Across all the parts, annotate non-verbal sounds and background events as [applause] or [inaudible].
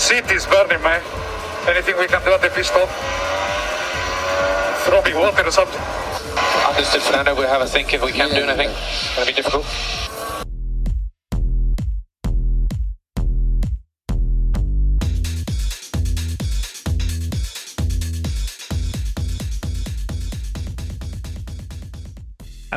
seat is burning, man. Anything we can do at the pit stop? Throw me water or something. Understood, Fernando. We'll have a think if we can do anything. It's going to be difficult.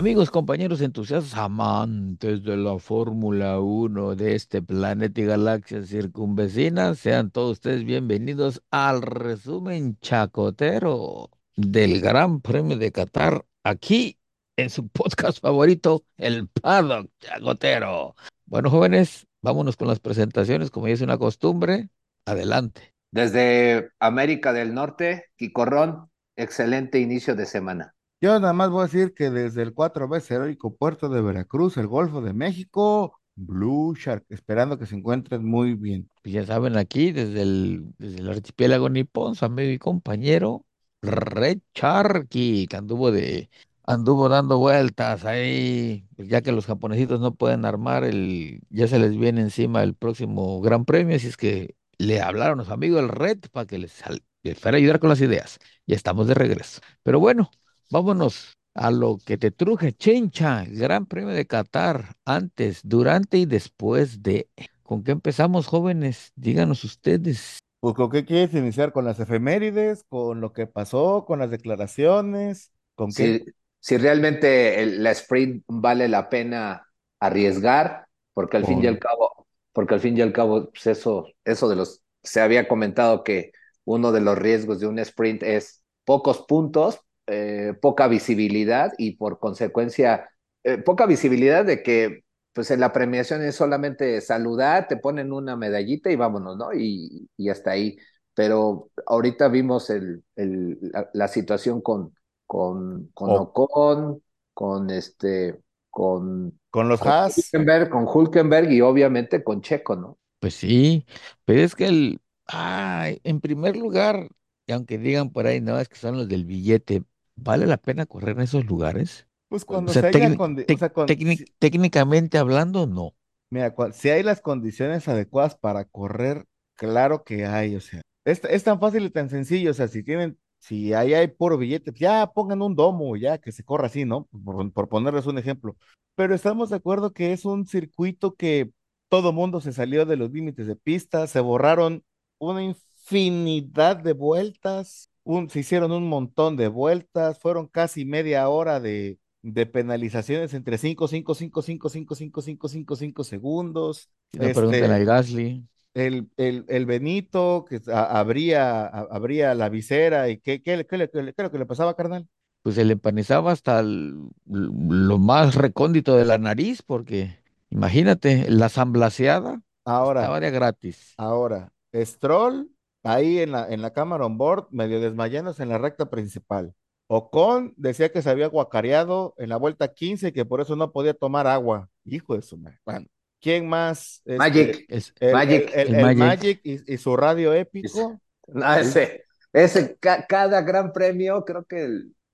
Amigos, compañeros entusiastas, amantes de la Fórmula 1 de este planeta y galaxia circunvecina, sean todos ustedes bienvenidos al resumen chacotero del Gran Premio de Qatar, aquí en su podcast favorito, el Paddock Chacotero. Bueno, jóvenes, vámonos con las presentaciones, como ya es una costumbre, adelante. Desde América del Norte, Quicorrón, excelente inicio de semana. Yo nada más voy a decir que desde el cuatro veces heroico puerto de Veracruz, el Golfo de México, Blue Shark, esperando que se encuentren muy bien. Pues ya saben, aquí desde el, desde el archipiélago nipón, su amigo y compañero Red Sharky, que anduvo de anduvo dando vueltas ahí, pues ya que los japonesitos no pueden armar el, ya se les viene encima el próximo Gran Premio, así es que le hablaron a su amigo el Red para que les, les fuera a ayudar con las ideas. Ya estamos de regreso. Pero bueno, vámonos a lo que te truje, Chencha, Gran Premio de Qatar, antes, durante y después de. ¿Con qué empezamos, jóvenes? Díganos ustedes. Pues, ¿con qué quieres iniciar? ¿Con las efemérides? ¿Con lo que pasó? ¿Con las declaraciones? ¿Con qué? Si, si realmente el- la sprint vale la pena arriesgar, porque al fin y al cabo, porque al fin y al cabo, pues eso, eso de los, se había comentado que uno de los riesgos de un sprint es pocos puntos, eh, poca visibilidad y por consecuencia, eh, poca visibilidad de que pues en la premiación es solamente saludar, te ponen una medallita y vámonos, ¿no? Y, y hasta ahí. Pero ahorita vimos el, el, la, la situación con, con, con O- Ocon, con este, con, Con los con Haas. Hülkenberg, con Hulkenberg y obviamente con Checo, ¿no? Pues sí, pero es que el, ay, en primer lugar, y aunque digan por ahí, no, es que son los del billete, ¿vale la pena correr en esos lugares? Pues O cuando sea, se haya o sea, con- técnic- si- técnicamente hablando, no. mira, si hay las condiciones adecuadas para correr, claro que hay, o sea, es, es tan fácil y tan sencillo, o sea, si tienen, si ahí hay puro billete, pues ya pongan un domo, ya que se corra así, ¿no? Por, por ponerles un ejemplo. Pero estamos de acuerdo que es un circuito que todo mundo se salió de los límites de pista, se borraron una infinidad de vueltas, un- se hicieron un montón de vueltas, fueron casi media hora de, de penalizaciones entre 5, 5, 5, 5, 5, 5, 5, 5, 5 segundos. Si no preguntan Este, al Gasly, el, el, el Benito que a- abría, a- abría la visera y qué, qué, le- qué, le- qué le- qué es lo que le pasaba, carnal. pues se le empanizaba hasta el- lo más recóndito de la nariz, porque imagínate, la samblaseada Ahora, estaba de gratis. ahora, Stroll ahí en la, en la cámara on board, medio desmayándose en la recta principal. Ocon decía que se había guacareado en la vuelta 15 y que por eso no podía tomar agua. Hijo de su madre. Bueno, ¿quién más? Este, Magic, Es, el, el- Magic, el- el el Magic. Magic y, y su radio épico. no, ese, ese ca- cada gran premio creo que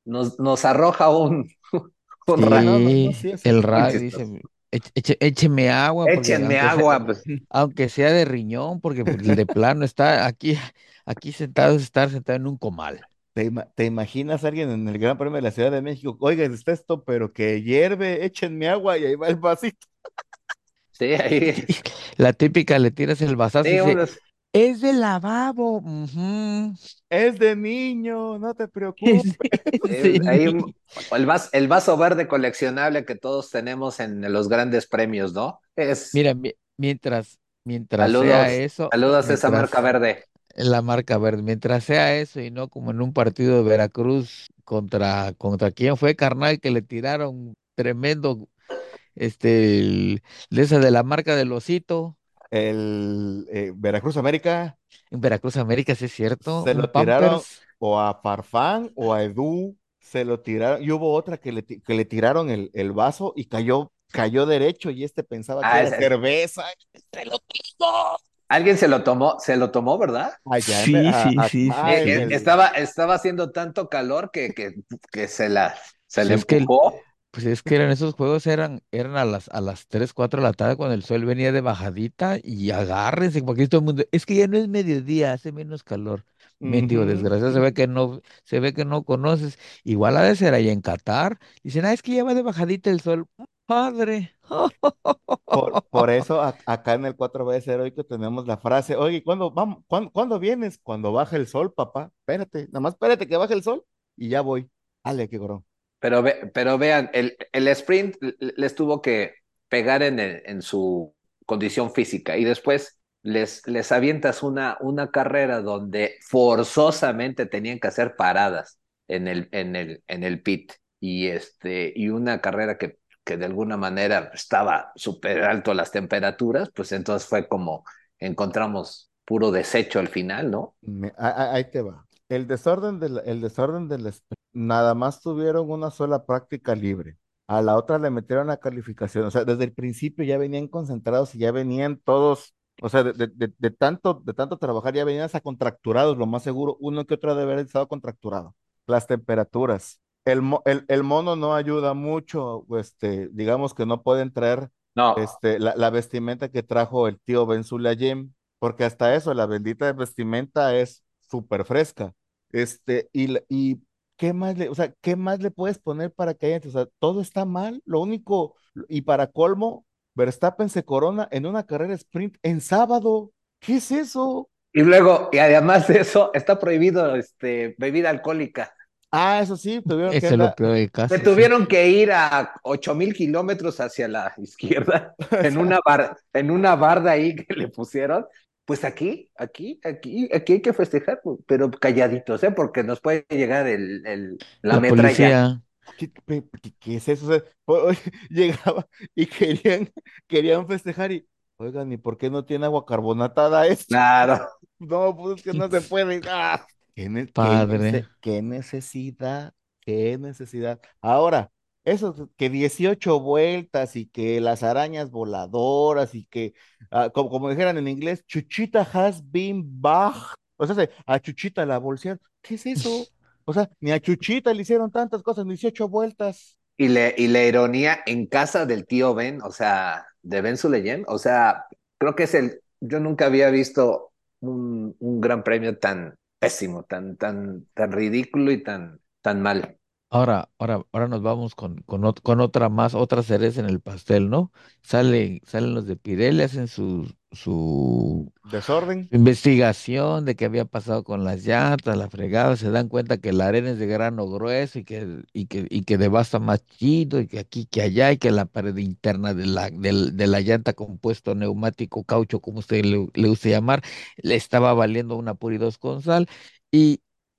nos, nos arroja un, [laughs] un Sí, ra- no, no, no, sí, sí, el radio dice, "Eche- écheme agua, porque Échenme aunque sea, agua, pues. [laughs] aunque sea de riñón, porque pues, de plano está aquí, aquí sentado es estar sentado en un comal. ¿Te, ima- te imaginas a alguien en el Gran Premio de la Ciudad de México? Oiga, está esto, pero que hierve, échenme agua y ahí va el vasito. Sí, ahí. [laughs] La típica, le tiras el vasazo y Sí, unos- es de lavabo. Es de niño, no te [laughs] es preocupes. de sí, ahí niño". un- el vas- el vaso verde coleccionable que todos tenemos en los grandes premios, ¿no? Es, Mira, mi- mientras, mientras saludos, sea eso, saludos a esa marca verde. la marca verde, mientras sea eso y no como en un partido de Veracruz contra, contra quién fue, carnal, que le tiraron tremendo, este, el- de esa de la marca del osito. El eh, Veracruz América En Veracruz América, sí es cierto, se lo tiraron o a Farfán o a Edu, se lo tiraron. Y hubo otra que le, que le tiraron el, el vaso y cayó, cayó derecho y este pensaba que Ah, era ese- cerveza. ¡Se lo tiró! Alguien se lo tomó, se lo tomó, ¿verdad? Allá Sí, a- sí, a- sí, ah, Eh, eh, estaba, estaba haciendo tanto calor que, que, que se la, se Sí, le es que el- empujó. Pues es que eran esos juegos, eran, eran a las, a las 3 4 de la tarde cuando el sol venía de bajadita y agárrense, porque todo el mundo, es que ya no es mediodía, hace menos calor. Mendigo, desgraciado, se ve que no, se ve que no conoces. Igual ha de ser ahí en Qatar. Dicen, ah, es que ya va de bajadita el sol. Padre. Por, por [laughs] eso a- acá en el 4B heroico tenemos la frase, oye, ¿cuándo, vamos, cuándo, cuándo vienes? Cuando baja el sol, papá. Espérate, nada más espérate que baje el sol y ya voy. Ale, qué gorón. Pero, ve, pero vean, el, el sprint les tuvo que pegar en, el, en su condición física y después les, les avientas una, una carrera donde forzosamente tenían que hacer paradas en el, en el, en el pit y, este, y una carrera que, que de alguna manera estaba súper alto las temperaturas, pues entonces fue como encontramos puro desecho al final, ¿no? Ahí te va. El desorden del, el desorden del nada más tuvieron una sola práctica libre. A la otra le metieron la calificación. O sea, desde el principio ya venían concentrados y ya venían todos, o sea, de, de- de- tanto, de tanto trabajar ya venían hasta contracturados, lo más seguro, uno que otro debe haber estado contracturado. Las temperaturas. El, el, el mono no ayuda mucho, este, digamos que no pueden traer No, este, la, la vestimenta que trajo el tío Ben Sulayem porque hasta eso, la bendita vestimenta es súper fresca. Este, y, y ¿qué más le, o sea, qué más le puedes poner para que haya, o sea, todo está mal, lo único, y para colmo, Verstappen se corona en una carrera sprint en sábado. ¿Qué es eso? y luego, y además de eso, está prohibido este, bebida alcohólica. Ah, eso sí, tuvieron que Eso lo andar, peor del Se sí. tuvieron que ir a ocho mil kilómetros hacia la izquierda en [laughs] una, bar, en una barda ahí que le pusieron. Pues aquí, aquí, aquí, aquí hay que festejar, pero calladitos, ¿eh? Porque nos puede llegar el, el, la La metralla. policía, ¿qué, qué- qué- qué es eso? O sea, [laughs] o- llegaba y querían, querían festejar y, oigan, ¿y por qué no tiene agua carbonatada esto? Claro. [laughs] No, pues es que no se puede. [laughs] ¡Ah! ¿Qué, padre. qué necesidad? ¿Qué necesidad? Ahora, eso que que 18 vueltas y que las arañas voladoras y que, ah, como, como dijeran en inglés, Chuchita has been bagged. O sea, se- a Chuchita la bolsearon. ¿Qué es eso? [laughs] O sea, ni a Chuchita le hicieron tantas cosas, 18 vueltas. Y, le, y la ironía en casa del tío Ben, o sea, de Ben Sulayem, o sea, creo que es el, yo nunca había visto un, un gran premio tan pésimo, tan, tan, tan ridículo y tan, tan mal. Ahora, ahora, ahora nos vamos con, con, ot- con otra más, otra cereza en el pastel, ¿no? Sale, salen los de Pirelli, hacen su, su Desorden. investigación de qué había pasado con las llantas, la fregada, se dan cuenta que la arena es de grano grueso y que, y que, y que devasta más chido, y que aquí, que allá, y que la pared interna de la, del- de la llanta compuesto neumático, caucho, como usted le, le guste llamar, le estaba valiendo una pura y dos con sal.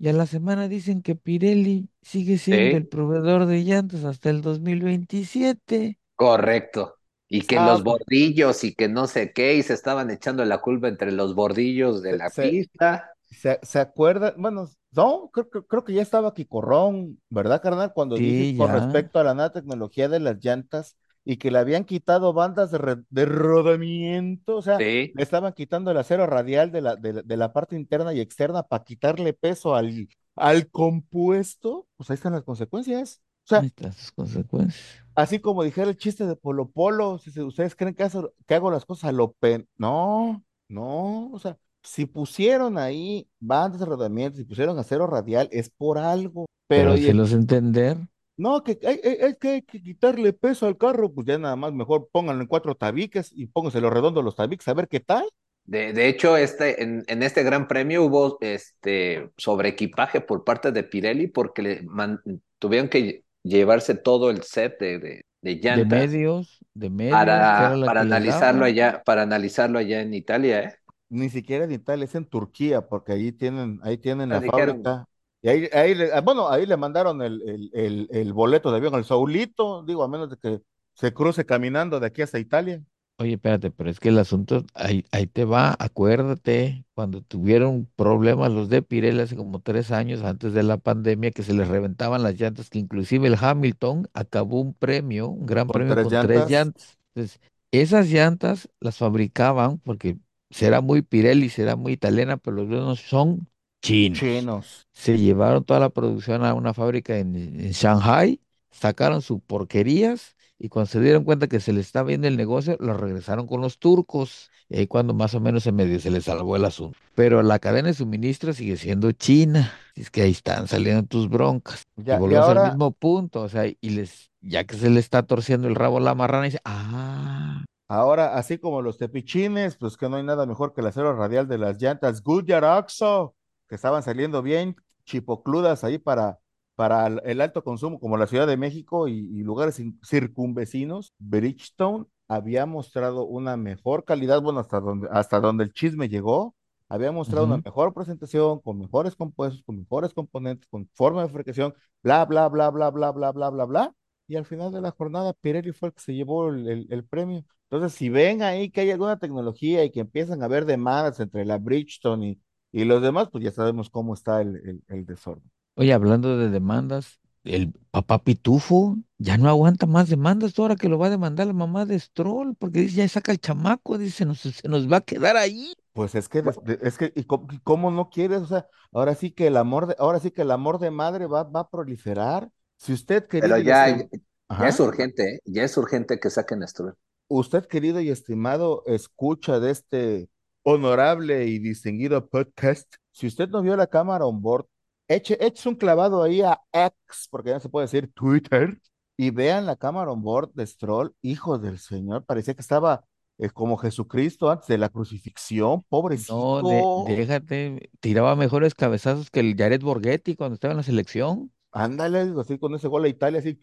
Y, a la semana dicen que Pirelli sigue siendo el Sí, proveedor de llantas hasta el 2027. correcto. Y que Ah, los pues, bordillos y que no sé qué, y se estaban echando la culpa entre los bordillos de se, la se- pista. ¿Se, se acuerda? Bueno, no, creo, creo, creo que ya estaba Quicorrón, ¿verdad, carnal? Cuando Sí, con ya. respecto a la nueva tecnología de las llantas y que le habían quitado bandas de, de rodamiento, o sea, Sí, le estaban quitando el acero radial de la, de de la parte interna y externa para quitarle peso al, al compuesto, pues ahí están las consecuencias. O Ahí sea, están sus consecuencias. así como dijera el chiste de Polo Polo, si ustedes creen que, hago- que hago las cosas a lo pen... No, no, o sea, si pusieron ahí bandas de rodamiento, si pusieron acero radial, es por algo. Pero Pero, y hacerlos entender. No, que hay, hay- hay que hay que quitarle peso al carro, pues ya nada más mejor pónganlo en cuatro tabiques y pónganselo redondo los tabiques, a ver qué tal. de, de hecho, este, en, en este gran premio hubo este sobreequipaje por parte de Pirelli porque le man- tuvieron que llevarse todo el set de, de, de De llantas medios, de medios, que era para, para analizarlo allá, para analizarlo allá en Italia, ¿eh? Ni siquiera en Italia, es en Turquía, porque ahí tienen, ahí tienen la dijeron, fábrica. Y ahí, ahí le- ah, bueno, ahí le mandaron el, el, el, el boleto de avión al Saulito, digo, a menos de que se cruce caminando de aquí hasta Italia. Oye, espérate, pero es que el asunto, ahí, ahí te va, acuérdate, cuando tuvieron problemas los de Pirelli hace como tres años antes de la pandemia, que se les reventaban las llantas, que inclusive el Hamilton acabó un premio, un gran Con premio tres con tres llantas. Entonces, esas llantas las fabricaban porque será muy Pirelli, será muy italiana, pero los dueños son chinos. chinos. Se llevaron toda la producción a una fábrica en, en Shanghai sacaron sus porquerías y cuando se dieron cuenta que se les estaba viendo el negocio, lo regresaron con los turcos. Y ahí cuando más o menos se medio se les salvó el asunto. Pero la cadena de suministro sigue siendo China. Es que ahí están saliendo tus broncas. Y Ya, y volvemos al ahora, mismo punto. O sea, y les, ya que se le está torciendo el rabo a la marrana, dice, ah, ahora, así como los tepichines, pues que no hay nada mejor que el acero radial de las llantas Goodyear Oxo, que estaban saliendo bien chipocludas ahí para, para el, alto consumo, como la Ciudad de México y, y lugares cin- circunvecinos. Bridgestone había mostrado una mejor calidad, bueno, hasta donde, hasta donde el chisme llegó, había mostrado una mejor presentación, con mejores compuestos, con mejores componentes, con forma de fabricación, bla, bla, bla, bla, bla, bla, bla, bla, bla. Y al final de la jornada, Pirelli fue el que se llevó el, el- el premio. Entonces, si ven ahí que hay alguna tecnología y que empiezan a haber demandas entre la Bridgestone y, y los demás, pues ya sabemos cómo está el, el, el desorden. Oye, hablando de demandas, el papá Pitufo ya no aguanta más demandas ahora que lo va a demandar la mamá de Stroll, porque dice, ya saca el chamaco, dice, se nos, se nos va a quedar ahí. Pues es que, es que, ¿y cómo, y cómo no quieres? O sea, ahora sí que el amor de, ahora sí que el amor de madre va, va a proliferar. Si usted, querido Pero ya, ya es urgente, ¿eh? Ya es urgente que saquen esto. Usted, querido y estimado, escucha de este honorable y distinguido podcast. Si usted no vio la cámara on board, eche, eche un clavado ahí a X, porque ya se puede decir Twitter, y vean la cámara on board de Stroll, hijo del Señor. Parecía que estaba eh, como Jesucristo antes de la crucifixión, No, de, pobrecito. déjate, tiraba mejores cabezazos que el Jared Borghetti cuando estaba en la selección. Ándale, así con ese gol a Italia, así,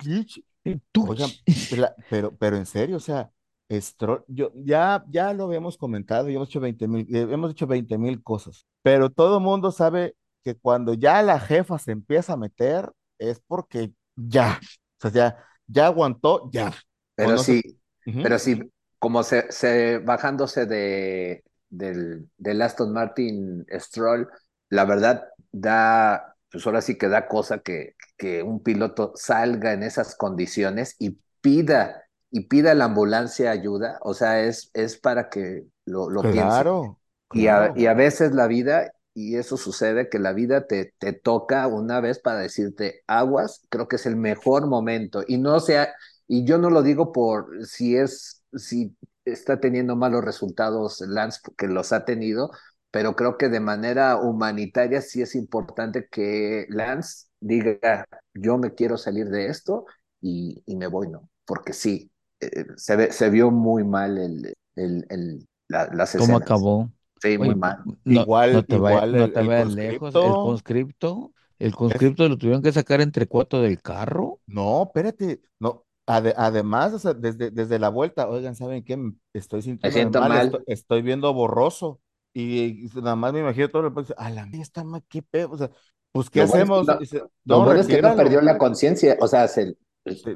Oigan, pero, pero en serio, o sea, Stroll, yo, ya, ya lo habíamos comentado, ya hemos hecho 20 mil, eh, hemos hecho 20 mil cosas, pero todo mundo sabe que cuando ya la jefa se empieza a meter, es porque ya, o sea, ya, ya aguantó, ya. Pero sí, pero sí, como se, se bajándose de del, del Aston Martin Stroll, la verdad da, pues ahora sí que da cosa que, que un piloto salga en esas condiciones y pida, y pida la ambulancia ayuda, o sea, es, es para que lo, lo piense. Claro, Y a, claro. y a veces la vida, y eso sucede, que la vida te, te toca una vez para decirte aguas, creo que es el mejor momento. Y no sea, y yo no lo digo por si es, si está teniendo malos resultados Lance, porque los ha tenido, pero creo que de manera humanitaria sí es importante que Lance diga, yo me quiero salir de esto y, y me voy, ¿no? Porque sí, eh, se, ve, se vio muy mal el, el, el, la, las ¿cómo escenas. acabó? Sí, muy Oye, mal. no, Igual- no te vaya- igual no el- te vayas lejos. El conscripto. el conscripto lo tuvieron que sacar entre cuatro del carro. No, espérate, no. ade- además, o sea, desde, desde la vuelta, oigan, ¿saben qué? Estoy sintiendo siento mal, mal. Estoy, estoy viendo borroso. Y, y nada más me imagino todo el a la mía está mal, qué pedo. O sea, pues, ¿qué Lo bueno es que hacemos? no- Dice, Lo no, bueno es que no perdió la conciencia, o sea, se.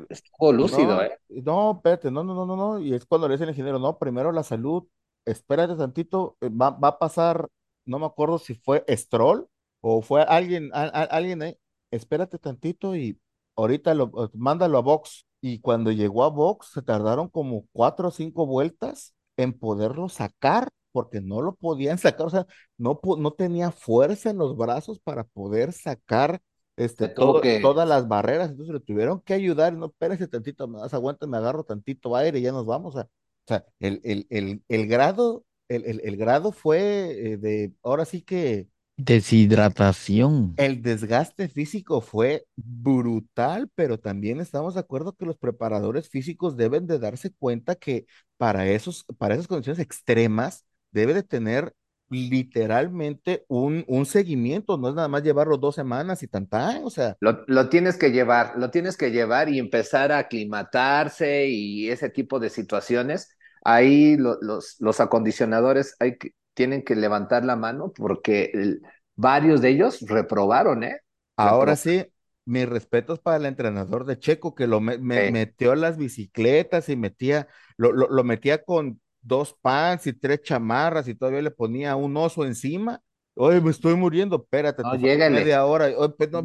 Estuvo lúcido, No, ¿eh? no, espérate, no, no, no, no, no. Y es cuando le dice el ingeniero, no, primero la salud, espérate tantito, eh, va, va a pasar, no me acuerdo si fue Stroll o fue alguien, a- a- alguien ahí, espérate tantito y ahorita lo, mándalo a Vox. Y cuando llegó a Vox, se tardaron como cuatro o cinco vueltas en poderlo sacar, porque no lo podían sacar, o sea, no, no tenía fuerza en los brazos para poder sacar este, todo- que- todas las barreras, entonces le tuvieron que ayudar, no, espérese tantito más, aguanta, me agarro tantito aire y ya nos vamos. O sea, o sea, el, el, el, el grado, el, el, el grado fue eh, de, ahora sí que Deshidratación. el desgaste físico fue brutal, pero también estamos de acuerdo que los preparadores físicos deben de darse cuenta que para esos, para esas condiciones extremas debe de tener literalmente un, un seguimiento, no es nada más llevarlo dos semanas y tantán, o sea, Lo, lo tienes que llevar, lo tienes que llevar y empezar a aclimatarse y ese tipo de situaciones. Ahí lo- los, los acondicionadores hay que- tienen que levantar la mano porque el- varios de ellos reprobaron, ¿eh? Ahora sí, mis respetos para el entrenador de Checo que lo me- me- Sí. metió las bicicletas y metía, lo, lo, lo metía con dos pants y tres chamarras y todavía le ponía un oso encima. Oye, me estoy muriendo, espérate, No, te falta llégale. media hora. Oye, pe- no,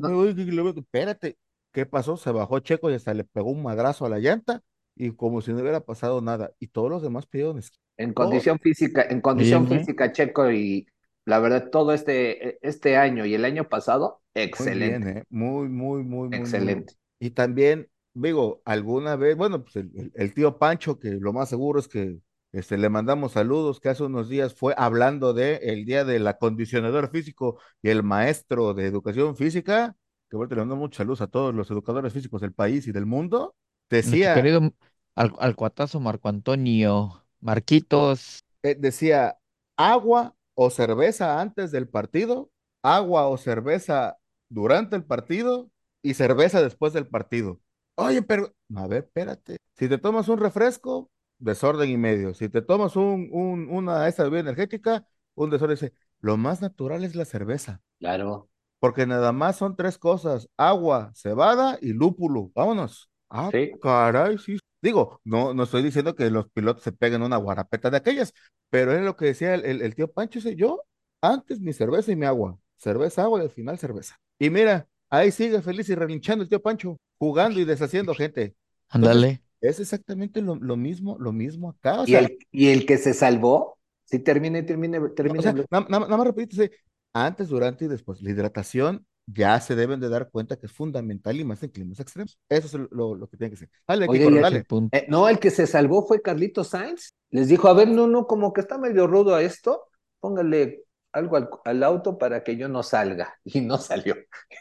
espérate, ¿qué pasó? Se bajó Checo y hasta le pegó un madrazo a la llanta y como si no hubiera pasado nada. Y todos los demás pidieron esquí. En condición física, en condición física, Checo, y la verdad, todo este, este año y el año pasado, Muy excelente, bien, ¿eh? Muy, muy, muy, muy, muy. excelente. Y también digo, alguna vez, bueno, pues el, el- el tío Pancho, que lo más seguro es que este, le mandamos saludos, que hace unos días fue hablando de el día del acondicionador físico y el maestro de educación física, que bueno, le mando muchos saludos a todos los educadores físicos del país y del mundo, Nuestro decía, querido al, al cuatazo Marco Antonio, Marquitos, eh, decía, agua o cerveza antes del partido, agua o cerveza durante el partido y cerveza después del partido. Oye, pero, a ver, espérate. Si te tomas un refresco, desorden y medio. Si te tomas un, un, una esta bebida energética, un desorden. Dice, Lo más natural es la cerveza, Claro. porque nada más son tres cosas, agua, cebada y lúpulo. Vámonos. Ah, Sí. caray, sí. Digo, no, no estoy diciendo que los pilotos se peguen una guarapeta de aquellas, pero es lo que decía el, el- el tío Pancho, dice, yo antes mi cerveza y mi agua, cerveza, agua y al final cerveza. Y mira, ahí sigue feliz y relinchando el tío Pancho, jugando y deshaciendo gente. ándale. Es exactamente lo, lo mismo, lo mismo acá. O Y sea, el, y el que se salvó, sí, termine, termine, termine. o sea, nada más repítese, antes, durante y después. La hidratación ya se deben de dar cuenta que es fundamental y más en climas extremos. Eso es lo, lo que tiene que ser. Dale, Oye, Kiko, dale. Eh, no, el que se salvó fue Carlitos Sainz. Les dijo, a ver, no, no, como que está medio rudo a esto, póngale algo al, al auto para que yo no salga. [laughs] Y no salió. [laughs]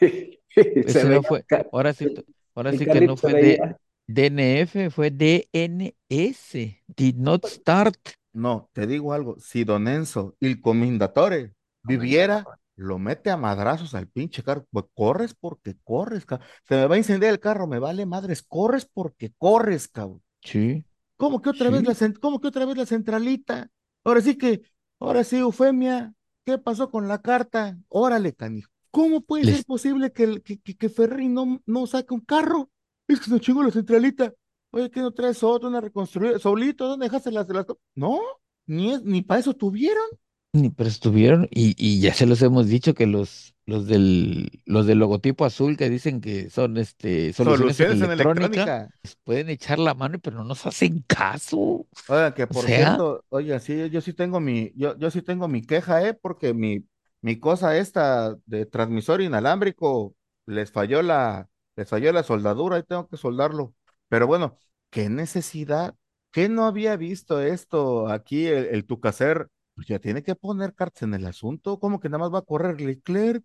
Se Ese no fue, ahora sí, ahora sí que no fue de veía- DNF, fue DNS. Did not start. No, te digo algo, si Don Enzo, el comendatore, viviera, lo mete a madrazos al pinche carro, pues corres porque corres, cabrón. Se me va a incendiar el carro, me vale madres, corres porque corres, cabrón. Sí. ¿Cómo que otra vez la cómo que otra vez la centralita? Ahora sí que, ahora sí, Eufemia, ¿qué pasó con la carta? Órale, canijo. ¿Cómo puede Les- ser posible que, que, que, que Ferrari no, no saque un carro? Es que se chingó la centralita. Oye, ¿qué no traes otro, una reconstruida? Solito, ¿dónde dejaste las, las... No, ni, es- ni para eso tuvieron. Ni pero estuvieron, y, y ya se los hemos dicho que los, los del, los del logotipo azul que dicen que son este soluciones en Soluciones en electrónica, pueden echar la mano, pero no nos hacen caso. Oigan, que por sea- cierto, oye, sí, yo sí tengo mi, yo, yo sí tengo mi queja, ¿eh? Porque mi, mi cosa esta de transmisor inalámbrico les falló la, les falló la soldadura y tengo que soldarlo. Pero bueno, ¿qué necesidad? ¿Qué no había visto esto aquí el, el Tucacer? Pues ya tiene que poner cartas en el asunto, como que nada más va a correr Leclerc.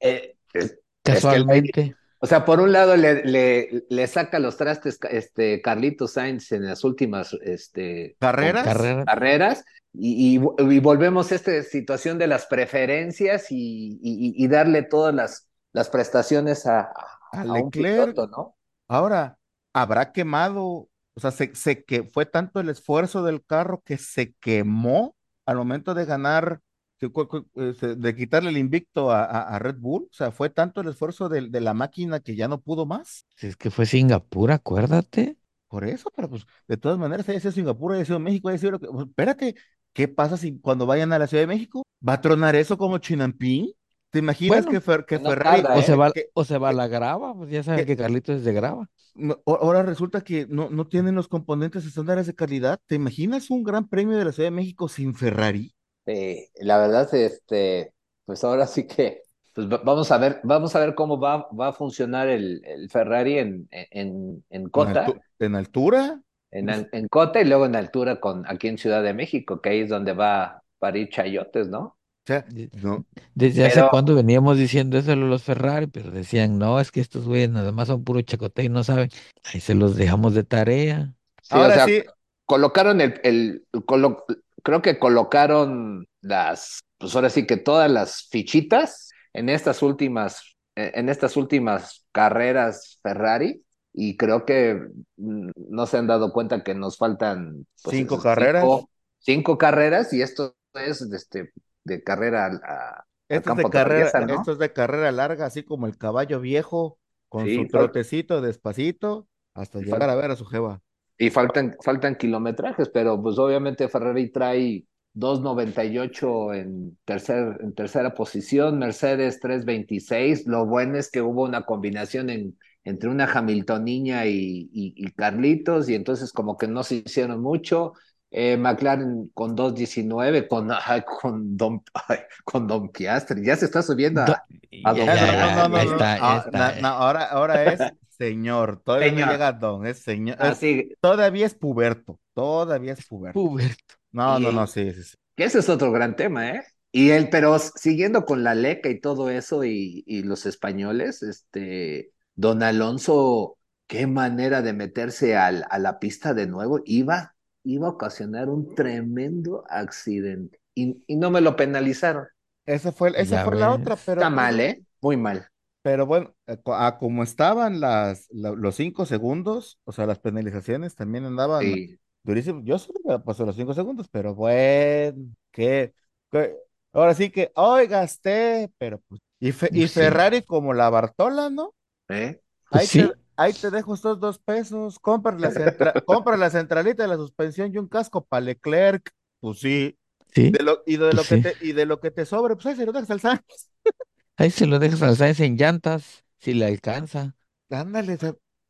Eh, es- Casualmente. o sea, por un lado le, le, le saca los trastes este, Carlitos Sainz en las últimas este, ¿Carreras? Carrera. carreras y, y- y volvemos a esta situación de las preferencias y, y- y darle todas las, las prestaciones a, a- A a un Leclerc. piloto, ¿no? Ahora, habrá quemado, o sea, se, se que fue tanto el esfuerzo del carro que se quemó al momento de ganar, se- de quitarle el invicto a, a- a Red Bull. O sea, fue tanto el esfuerzo de, de la máquina que ya no pudo más. Si es que fue Singapur, acuérdate. Por eso, pero pues, de todas maneras, haya sido Singapur, haya sido México, haya sido lo que. pues, espérate, ¿qué pasa si cuando vayan a la Ciudad de México? ¿Va a tronar eso como Chinampín? ¿Te imaginas Bueno, que, Fer- que no Ferrari. tarda, O ¿eh? se va, que- o se va a la grava, pues ya saben que- que Carlitos es de grava. no- Ahora resulta que no, no tienen los componentes estándares de calidad. ¿Te imaginas un gran premio de la Ciudad de México sin Ferrari? Eh, la verdad, este, pues ahora sí que, pues va- vamos a ver, vamos a ver cómo va, va a funcionar el, el Ferrari en, en, en ¿En, Cota, en altura? en, al- en Cota y luego en altura con aquí en Ciudad de México, que ahí es donde va a parir chayotes, ¿no? O sea, De- no. Desde hace Pero- cuando veníamos diciendo eso de los Ferrari, pero decían, no, es que estos güeyes nada más son puro chacote y no saben. Ahí se los dejamos de tarea. Sí, o Ahora sea, sí, colocaron el, el colo- creo que colocaron las, pues ahora sí que todas las fichitas en estas últimas, eh, en estas últimas carreras Ferrari, y creo que mm, no se han dado cuenta que nos faltan pues, Cinco carreras. Cinco, cinco carreras, y esto es este, de carrera a, esto es de carrera, esto es de carrera larga, así como el caballo viejo, con Sí, su trotecito despacito, hasta llegar falta- a ver a su jeva. Y faltan, faltan kilometrajes, pero pues obviamente Ferrari trae 2.98 en, tercer, en tercera posición, Mercedes 3.26. Lo bueno es que hubo una combinación en, entre una Hamiltoniña y, y, y Carlitos, y entonces como que no se hicieron mucho. Eh, McLaren con 2.19, con, con, [laughs] Don, ay, con Don Piastri, ya se está subiendo a, a don- no, no, no, no, no, ya ah, ahora, ahora es señor, todavía no Señor. llega don, es señor. es- Así, todavía es puberto, todavía es puberto. Puberto. No, no, Y- no, sí, sí, sí. que ese es otro gran tema, ¿eh? Y él, pero siguiendo con la leca y todo eso y, y los españoles, este, don Alonso, qué manera de meterse al, a la pista de nuevo, iba, iba a ocasionar un tremendo accidente y, y no me lo penalizaron. Esa fue, esa Ya fue la otra, pero Está pues, mal, ¿eh? Muy mal. Pero bueno, a co- a como estaban las, la- los cinco segundos, o sea, las penalizaciones también andaban Sí. durísimos. Yo solo hubiera puesto los cinco segundos, pero bueno, que, ahora sí que hoy gasté, pero pues, y, Fe- y sí. Ferrari como la Bartola, ¿no? ¿eh? Pues Ahí sí. Ahí te dejo estos dos pesos, compra la, centra- [laughs] compra la centralita de la suspensión y un casco para Leclerc, pues sí, Sí. de lo, y de lo Pues que sí. te, y de lo que te sobre, pues ahí se lo dejas al Sainz. [laughs] Ahí se lo dejas al Sainz en llantas, si le alcanza. Ándale,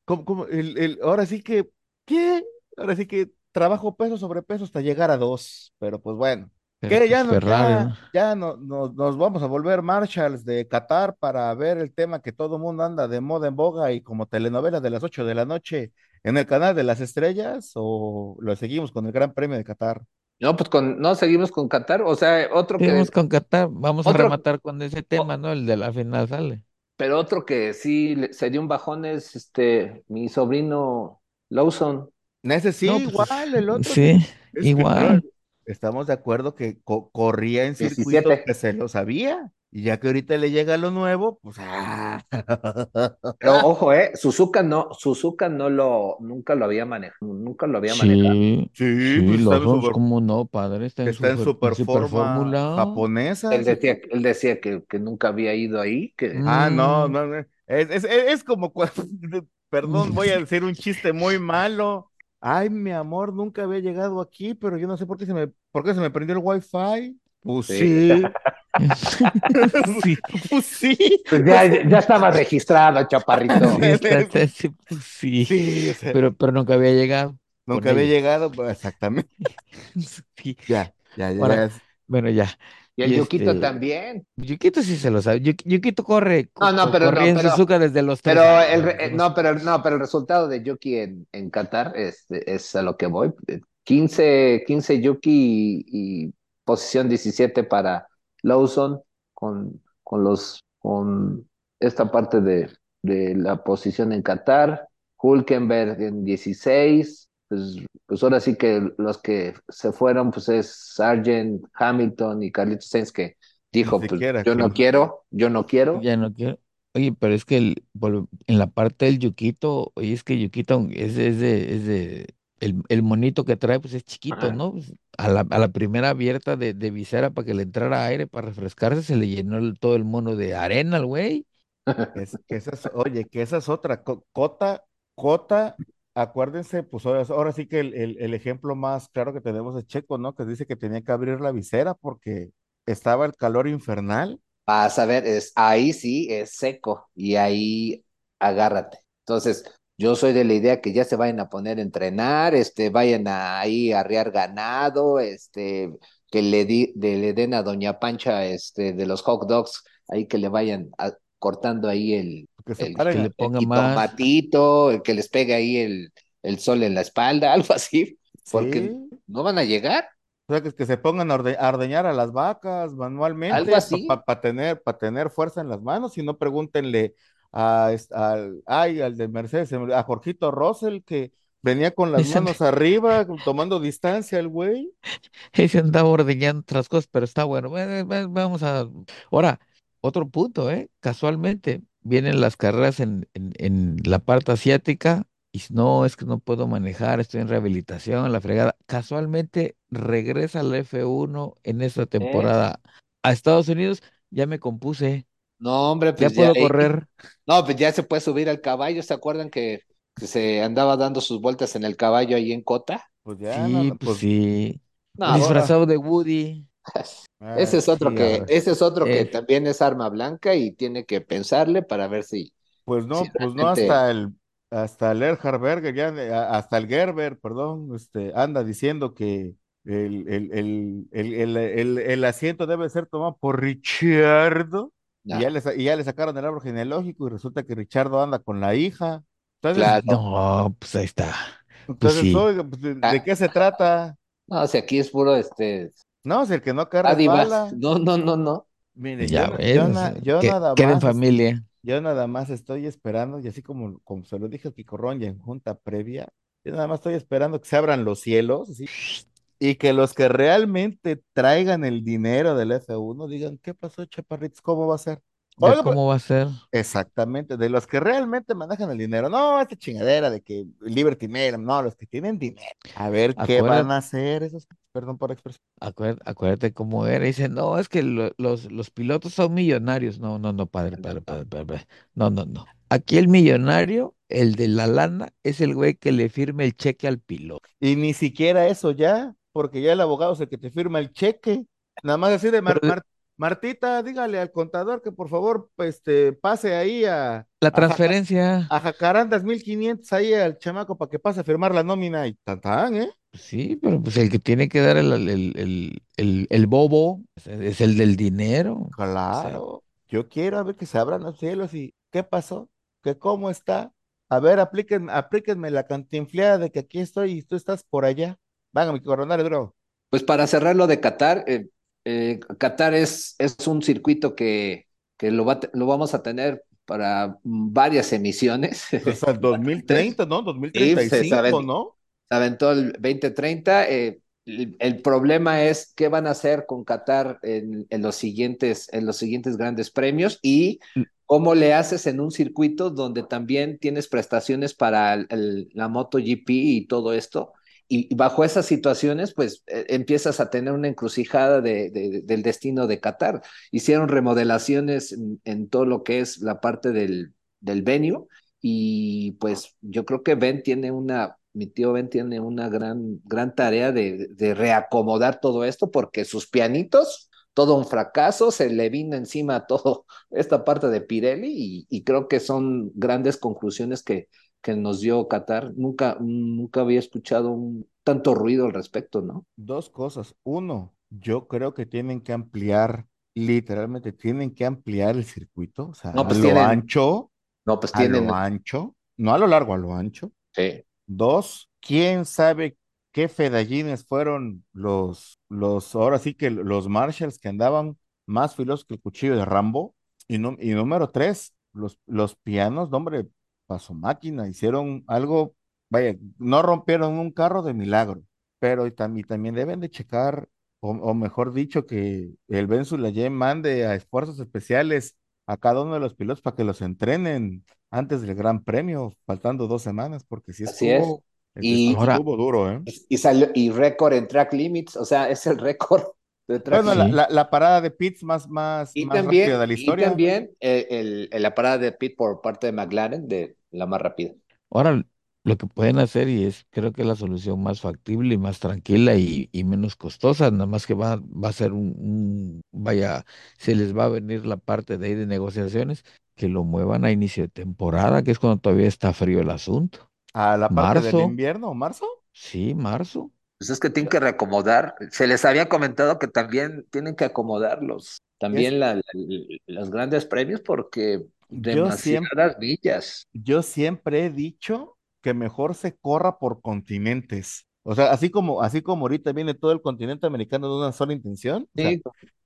como, como el, el- ahora sí que, ¿qué? Ahora sí que trabajo peso sobre peso hasta llegar a dos, pero pues bueno, que pues ya, no, Ferrari, ya, ya no, no- nos vamos a volver Marshalls de Qatar para ver el tema que todo mundo anda de moda en boga y como telenovela de las 8 de la noche en el canal de las estrellas o lo seguimos con el Gran Premio de Qatar. No, pues con, no seguimos con Qatar, o sea, otro que, Seguimos con Qatar, vamos a rematar con ese tema, ¿no? El de la final sale. pero otro que sí le- se dio un bajón es este, mi sobrino Lawson. Ese sí, No, pues, igual, el otro. Sí, Es que, igual. Estamos de acuerdo que co- corría en 17. circuitos que se lo sabía. Y ya que ahorita le llega lo nuevo, pues ah. [laughs] Pero ojo, eh, Suzuka no, Suzuka no lo, nunca lo había manejado, nunca lo había manejado. Sí, Sí, sí, pues los está en dos, super- ¿cómo no, padre? Está en está en super, fórmula. japonesa. Él decía, él decía que, que nunca había ido ahí, que Ah, no, Mm. no, no. Es, es, es como cuando, [laughs] perdón, voy a decir un chiste muy malo. Ay, mi amor, nunca había llegado aquí, pero yo no sé por qué se me, por qué se me prendió el wifi. Pues Sí. sí, Sí, [laughs] pues sí. Pues ya, ya estaba registrado, chaparrito. [laughs] sí, pues sí. Sí, o sea, Pero, pero nunca había llegado. nunca había llegado, pues, exactamente. [laughs] Sí. Ya, ya, ya. Ya Bueno, ya. Y el Y Yuquito este- también. Yuquito sí se lo sabe. Yu- Yuquito corre, No, no, pero no, corría en pero- Suzuka desde los tres Pero el, ¿no? re- eh, no, pero no, pero el resultado de Yuki en, en Qatar es, es a lo que voy. 15, 15 Yuki y, y posición 17 para Lawson con, con los con esta parte de, de la posición en Qatar, Hulkenberg en 16, pues, pues ahora sí que los que se fueron pues es Sargent, Hamilton y Carlitos Sainz que dijo, pues yo no quiero, yo no quiero. Ya no quiero. Oye, pero es que el, en la parte del Yuquito, oye, es que Yuquito es, es de, es de, el, el monito que trae, pues es chiquito, Ajá. ¿no? Pues, a la, a la primera abierta de, de visera para que le entrara aire para refrescarse, se le llenó el- todo el mono de arena al güey. [laughs] Es, que esa es- oye, que esa es otra. co- Cota, Cota, acuérdense, pues ahora, sí que el, el- el ejemplo más claro que tenemos es Checo, ¿no? Que dice que tenía que abrir la visera porque estaba el calor infernal. Vas a ver, es, ahí sí es seco y ahí agárrate. Entonces, yo soy de la idea que ya se vayan a poner a entrenar, este, vayan a, ahí a arriar ganado, este, que le, di, de- le den a Doña Pancha este, de los hot dogs, ahí que le vayan a- cortando ahí el, Que se el, paren que a- le ponga el más. jitomatito, el que les pegue ahí el, el sol en la espalda, [laughs] algo así, porque Sí. no van a llegar. O sea, que, que se pongan a, orde- a ordeñar a las vacas manualmente Algo así. para tener, pa tener fuerza en las manos. Y no pregúntenle a, al, ay, al de Mercedes, se me- a Jorgito Russell, que venía con las Ese- manos arriba, tomando distancia el güey. [laughs] Ese andaba ordeñando otras cosas, pero está bueno. Bueno, va- Vamos a. Ahora, otro punto, ¿eh? Casualmente, vienen las carreras en, en, en la parte asiática y no, es que no puedo manejar, estoy en rehabilitación, la fregada. Casualmente regresa la F1 en esta temporada a Estados Unidos. Ya me compuse, No, hombre, ya pues puedo ahí- correr. No, pues ya se puede subir al caballo. ¿Se acuerdan que, que se andaba dando sus vueltas en el caballo ahí en Cota? Pues ya, Sí, no, no, pues pues, sí. No, Disfrazado de Woody. Ah, ese es otro sí, que, ese es otro que Eh. también es arma blanca y tiene que pensarle para ver si. Pues no, Sí, pues no, hasta el, hasta el Erhard Berger, ya, a- hasta el Gerber, perdón, este, anda diciendo que el, el, el, el, el, el- el asiento debe ser tomado por Richardo, No. y ya le, y ya le sacaron el árbol genealógico, y resulta que Richardo anda con la hija, Entonces, Claro. No, pues ahí está. Pues entonces, sí. oiga, pues, ¿de, de Ah. qué se trata? No, si aquí es puro este No, si el que no carga bala. No, no, no, no. Mire, Ya yo, ves, yo na- yo que nada en más, familia. yo nada más estoy esperando, y así como, como se lo dije a Kiko Ronja en junta previa, yo nada más estoy esperando que se abran los cielos, así, y que los que realmente traigan el dinero del F1 digan, ¿qué pasó, Chaparritos? ¿Cómo va a ser? ¿Ya Oiga, pues, cómo va a ser? Exactamente, de los que realmente manejan el dinero, no esta chingadera de que Liberty Media, no, los que tienen dinero. A ver qué van a hacer esos, perdón por la expresión. acuérdate, acuérdate cómo era. Dice, no, es que lo- los, los pilotos son millonarios. No, no, no, padre, No, padre, no. padre, padre, padre. No, no, no. Aquí el millonario, el de la lana, es el güey que le firme el cheque al piloto. Y ni siquiera eso ya, porque ya el abogado es el que te firma el cheque. Nada más decir de Mar- Pero Mar- Martita, dígale al contador que por favor pues, este, pase ahí a, la a, Jaca- transferencia, a Jacarandas 1500 ahí al chamaco para que pase a firmar la nómina y tan tan, ¿eh? Sí, pero pues el que tiene que dar el, el, el, el, el bobo es el del dinero. O sea, Claro, yo quiero a ver que se abran los cielos y ¿qué pasó? ¿Qué cómo está? A ver, aplíquenme, aplíquenme la cantinfleada de que aquí estoy y tú estás por allá. Venga, mi coronel, bro. Pues para cerrar lo de Qatar, eh, eh, Qatar es, es un circuito que, que lo, va, lo vamos a tener para varias emisiones. Hasta el 2030, ¿no? Sí, se 2035, saben, ¿no? Se aventó el 2030. eh, el, el problema es qué van a hacer con Qatar en, en los siguientes, en los siguientes grandes premios y cómo le haces en un circuito donde también tienes prestaciones para el- el- la MotoGP y todo esto. Y bajo esas situaciones, pues eh, empiezas a tener una encrucijada de, de- del destino de Qatar. Hicieron remodelaciones en, en todo lo que es la parte del, del venue y pues yo creo que Ben tiene una, mi tío Ben tiene una gran, gran tarea de, de reacomodar todo esto porque sus pianitos, todo un fracaso, se le vino encima [laughs] todo esta parte de Pirelli y, y creo que son grandes conclusiones que, que nos dio Qatar. Nunca, nunca había escuchado un, tanto ruido al respecto, ¿no? Dos cosas. Uno, yo creo que tienen que ampliar, literalmente tienen que ampliar el circuito, o sea, No, a pues lo tienen, ancho, no, pues a tienen, lo ancho, no a lo largo, a lo ancho. sí. Dos, quién sabe qué fedallines fueron los, los, ahora sí que los Marshalls que andaban más filosos que el cuchillo de Rambo. Y, nu- y número tres, los, los pianos, no, hombre, pasó máquina, hicieron algo, vaya, no rompieron un carro de milagro, pero y también deben de checar, o, o mejor dicho, que el Ben Sulayem mande a esfuerzos especiales a cada uno de los pilotos para que los entrenen antes del Gran Premio, faltando dos semanas, porque sí Así es. estuvo, sí Y, ahora, estuvo duro, ¿eh? y salió, y récord en track limits, o sea, es el récord de track Bueno, la, la, la parada de pits más, más, Y más rápida también, de la y historia. también eh, el, el- la parada de pit por parte de McLaren, de la más rápida. Ahora, lo que pueden hacer, y es, creo que es la solución más factible y más tranquila y, y menos costosa, nada más que va, va a ser un, un- vaya, se les va a venir la parte de ahí de negociaciones, que lo muevan a inicio de temporada, que es cuando todavía está frío el asunto. A la parte del Marzo, invierno, ¿marzo? sí, marzo. Pues es que tienen que reacomodar. Se les había comentado que también tienen que acomodarlos, Es, también la- la- los grandes premios, porque yo siempre, demasiadas villas. yo siempre he dicho que mejor se corra por continentes. O sea, así como, así como ahorita viene todo el continente americano de una sola intención, o sea, Sí,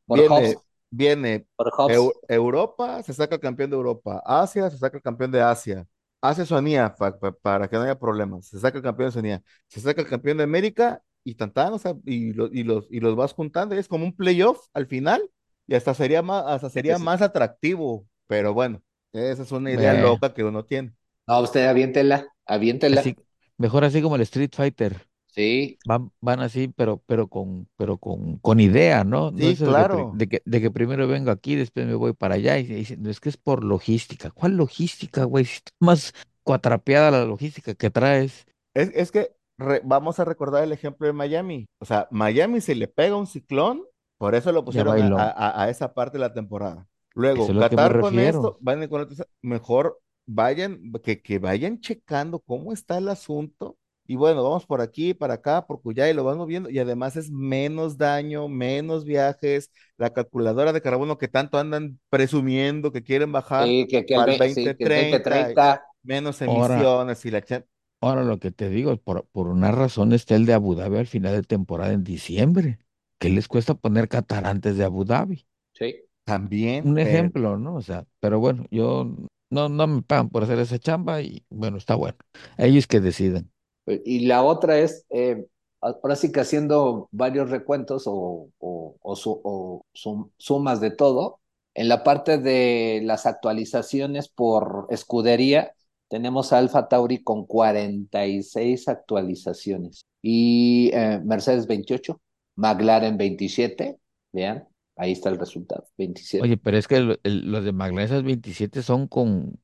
por viene, hubs, viene. Eu- Europa, se saca el campeón de Europa, Asia, se saca el campeón de Asia, hace Oceanía pa- pa- para que no haya problemas, se saca el campeón de Oceanía, se saca el campeón de América y tantán, o sea, y, lo- y los, y los vas juntando, es como un playoff al final, y hasta sería más, hasta sería Sí. más atractivo, pero bueno, esa es una idea Bueno, loca que uno tiene. No, usted aviéntela, aviéntela. así, mejor así como el Street Fighter. Sí, Van, van así, pero, pero con, pero con, con idea, ¿no? Sí, claro. de que, de que primero vengo aquí, después me voy para allá y dicen, no, es que es por logística. ¿Cuál logística, güey? Si está más cuatrapeada la logística que traes. Es, es que re- vamos a recordar el ejemplo de Miami, o sea, Miami se le pega un ciclón, por eso lo pusieron a, a- esa parte de la temporada. Luego, es Qatar con esto, van con esto, mejor vayan, que, que vayan checando cómo está el asunto. Y bueno, vamos por aquí, para acá, por cuya, y lo vamos viendo. Y además es menos daño, menos viajes. La calculadora de carbono que tanto andan presumiendo que quieren bajar sí, que, que para el ve- sí, que el 2030. 2030, menos Ahora, emisiones y la ahora lo que te digo, por, por una razón está el de Abu Dhabi al final de temporada en diciembre. ¿Qué les cuesta poner Qatar antes de Abu Dhabi? Sí. también, Un pero ejemplo, ¿no? O sea, pero bueno, yo no, no me pagan por hacer esa chamba y bueno, está bueno. Ellos que deciden. Y la otra es, eh, ahora sí que haciendo varios recuentos o, o, o su- o sum- sumas de todo, en la parte de las actualizaciones por escudería, tenemos a Alfa Tauri con 46 actualizaciones y eh, Mercedes 28, McLaren 27, vean, ahí está el resultado, 27. Oye, pero es que el- los de McLaren esas 27 son con...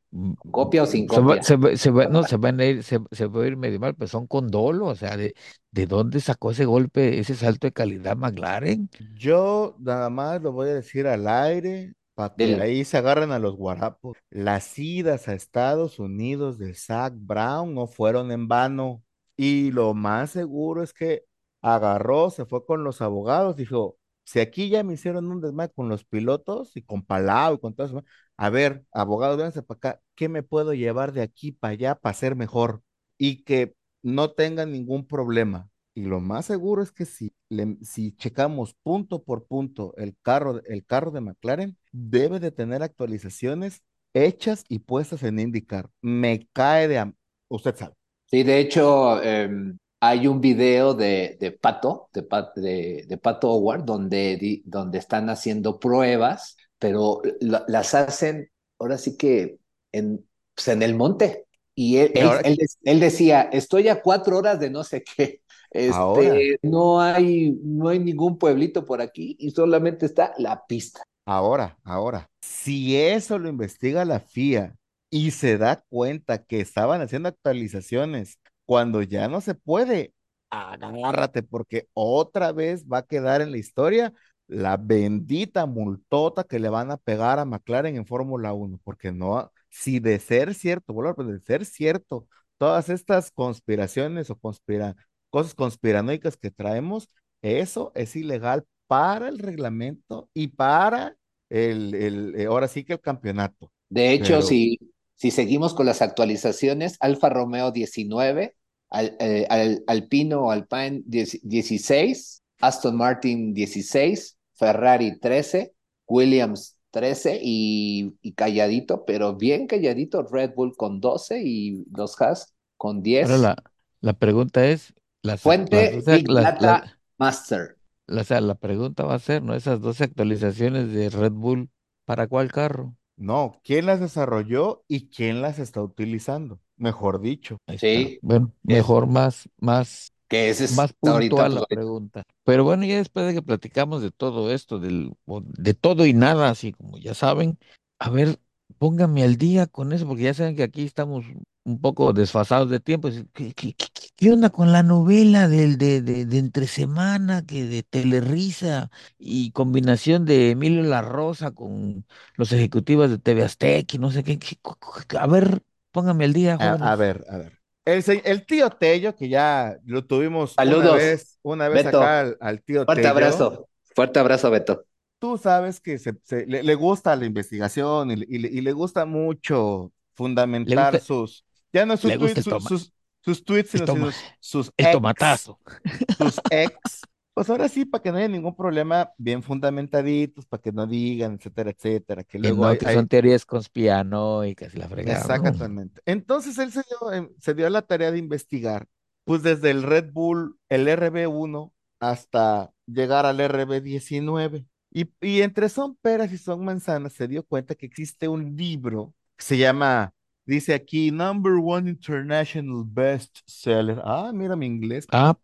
¿Copia o sin copia? se va- se va- no, [laughs] se van a ir, se, se va a ir medio mal, pero son con dolo. O sea, ¿de, de dónde sacó ese golpe, ese salto de calidad McLaren? yo nada más lo voy a decir al aire para que ahí se agarren a los guarapos. Las idas a Estados Unidos de Zach Brown no fueron en vano. Y lo más seguro es que agarró, se fue con los abogados, dijo, si aquí ya me hicieron un desmadre con los pilotos y con Palau y con todo eso, a ver, abogados, vénganse para acá, ¿qué me puedo llevar de aquí para allá para ser mejor? Y que no tengan ningún problema. Y lo más seguro es que si, le- si checamos punto por punto el carro, el carro de McLaren, debe de tener actualizaciones hechas y puestas en IndyCar. Me cae de... Usted sabe. Sí, de hecho, eh, hay un video de, de Pato, de, de, de Pato Howard, donde, donde están haciendo pruebas, pero la- las hacen ahora sí que en, pues, en el monte. Y él, él, decía, estoy a cuatro horas de no sé qué. Ahora. Este, no hay, no hay ningún pueblito por aquí y solamente está la pista. Ahora, ahora, si eso lo investiga la FIA y se da cuenta que estaban haciendo actualizaciones cuando ya no se puede, agárrate porque otra vez va a quedar en la historia la bendita multota que le van a pegar a McLaren en Fórmula 1, porque no, si de ser cierto, vuelvo de ser cierto, todas estas conspiraciones o conspira, cosas conspiranoicas que traemos, eso es ilegal para el reglamento y para el, el, eh, ahora sí que el campeonato. De hecho, Pero- si, si seguimos con las actualizaciones, Alfa Romeo 19, al, eh, al- Alpino Alpine 10 16, Aston Martin 16, Ferrari 13, Williams 13 y, y calladito, pero bien calladito, Red Bull con 12 y los Haas con 10. Ahora la, la pregunta es, las, Fuente doce- Big Data Master. la- o sea, la pregunta va a ser, ¿no? Esas 12 actualizaciones de Red Bull, ¿para cuál carro? No, ¿quién las desarrolló y quién las está utilizando? Mejor dicho. Sí. está. Bueno, Es- mejor más, más, Que ese es más puntual la pregunta. Pero bueno, ya después de que platicamos de todo esto, del, de todo y nada, así como ya saben, a ver, pónganme al día con eso, porque ya saben que aquí estamos un poco desfasados de tiempo. ¿Qué, qué, qué- qué onda con la novela del, de, de, de entre semana, que de Telerisa y combinación de Emilio La Rosa con los ejecutivos de TV Azteca y no sé qué? qué- qué- a ver, pónganme al día, A, jóvenes. a ver, a ver. El, el tío Tello, que ya lo tuvimos una vez, una vez Beto. acá al, al tío Fuerte Tello. abrazo, fuerte abrazo, Beto. Tú sabes que se, se- le, le gusta la investigación y, le- y le, y le gusta mucho fundamentar gusta- sus, ya no sus le gusta tweets, el sus, sus, sus tweets, el sino toma- sus, sus El ex, tomatazo. sus ex. Pues ahora sí, para que no haya ningún problema, bien fundamentaditos, para que no digan, etcétera, etcétera, que luego no, hay, que hay- son teorías conspiranoicas y la fregada. Exactamente. Entonces él se dio, em, se dio la tarea de investigar, pues desde el Red Bull, el RB1, hasta llegar al RB19. Y, y entre son peras y son manzanas, se dio cuenta que existe un libro que se llama, dice aquí, Number One International Best Seller. Ah, mira mi inglés. Ah,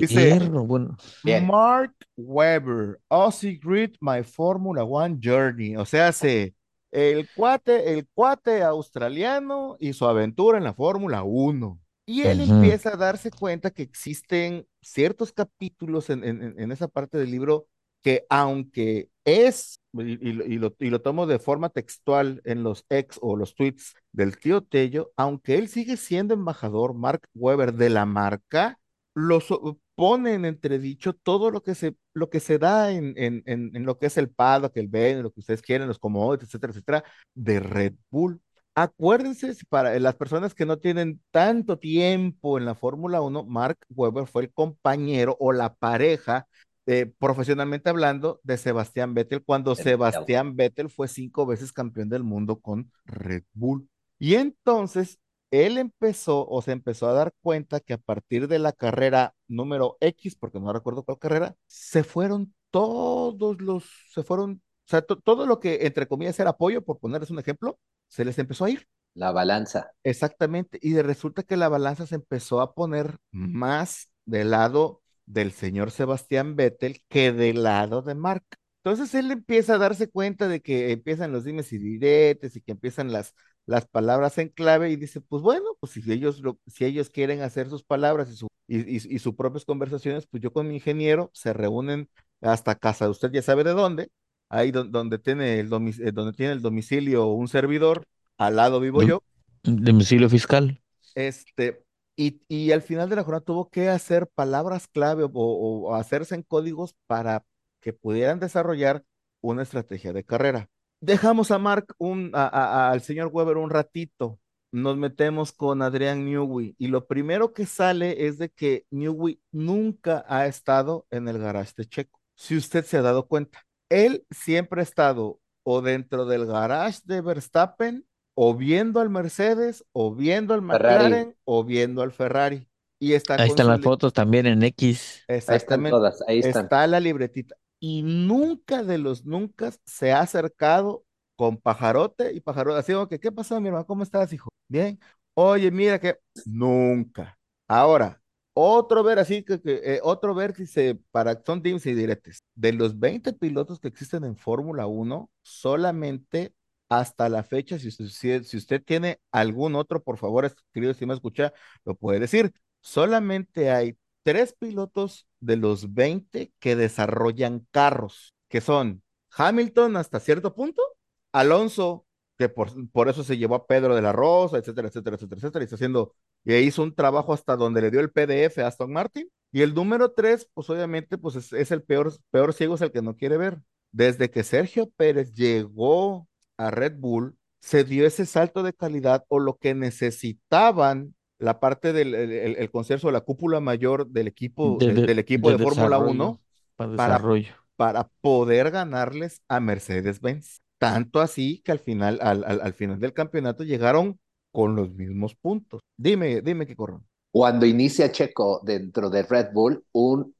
Dice- bueno. Bien. Mark Webber, Aussie Grid, My Formula One Journey. O sea, se, el cuate, el cuate australiano y su aventura en la Fórmula 1. Y él empieza a darse cuenta que existen ciertos capítulos en, en- en- esa parte del libro que aunque es, y, y lo- y lo, y lo tomo de forma textual en los ex o los tweets del tío Tello, aunque él sigue siendo embajador, Mark Webber, de la marca, lo so- pone en entredicho todo lo que se, lo que se da en, en, en, en lo que es el paddock, el Ben, lo que ustedes quieren, los commodities, etcétera, etcétera, de Red Bull. Acuérdense, para las personas que no tienen tanto tiempo en la Fórmula 1, Mark Webber fue el compañero o la pareja, eh, profesionalmente hablando, de Sebastián Vettel cuando De Sebastián Vettel fue cinco veces campeón del mundo con Red Bull. Y entonces él empezó o se empezó a dar cuenta que a partir de la carrera número X, porque no recuerdo cuál carrera, se fueron todos los, se fueron, o sea, to- todo lo que entre comillas era apoyo, por ponerles un ejemplo, se les empezó a ir. La balanza. Exactamente, y de- resulta que la balanza se empezó a poner más del lado del señor Sebastián Vettel que del lado de Mark. Entonces él empieza a darse cuenta de que empiezan los dimes y diretes y que empiezan las, las palabras en clave y dice, pues bueno, pues si ellos, lo, si ellos quieren hacer sus palabras y, su, y, y, y sus propias conversaciones, pues yo con mi ingeniero se reúnen hasta casa, usted ya sabe de dónde, ahí don- donde tiene el, eh, donde tiene el domicilio un servidor, al lado vivo yo. Domicilio fiscal. Este, y, y al final de la jornada tuvo que hacer palabras clave o hacerse en códigos para que pudieran desarrollar una estrategia de carrera. Dejamos a Mark, un, a- a- a- al señor Weber un ratito, nos metemos con Adrián Newey y lo primero que sale es de que Newey nunca ha estado en el garage de Checo. Si usted se ha dado cuenta, él siempre ha estado o dentro del garage de Verstappen o viendo al Mercedes, o viendo al Ferrari. McLaren, o viendo al Ferrari. Y está Ahí están las fotos también en X. Ahí están Exactamente. todas, ahí están. Está la libretita. Y nunca de los nunca se ha acercado con Pajarote y Pajarote. Así como que, ¿qué pasó, mi hermano? ¿Cómo estás, hijo? Bien. Oye, mira que nunca. Ahora, otro ver así que, eh, otro vértice para son dimes y diretes. De los 20 pilotos que existen en Fórmula 1, solamente hasta la fecha, si usted, si, si usted tiene algún otro, por favor, querido, si me escucha, lo puede decir. Solamente hay tres pilotos de los 20 que desarrollan carros, que son Hamilton hasta cierto punto, Alonso, que por, por eso se llevó a Pedro de la Rosa, etcétera, etcétera, etcétera, etcétera, y está haciendo, y hizo un trabajo hasta donde le dio el PDF a Aston Martin. Y el número tres, pues obviamente, pues es, es el peor, peor ciego, es el que no quiere ver. Desde que Sergio Pérez llegó a Red Bull, se dio ese salto de calidad o lo que necesitaban la parte del el, el, el concierto, la cúpula mayor del equipo De, del, de- del equipo de, de Fórmula desarrollo, 1 para para, desarrollo. para poder ganarles a Mercedes-Benz. Tanto así que al final, al, al, al final del campeonato llegaron con los mismos puntos. Dime, dime qué corron. Cuando inicia Checo dentro de Red Bull, un,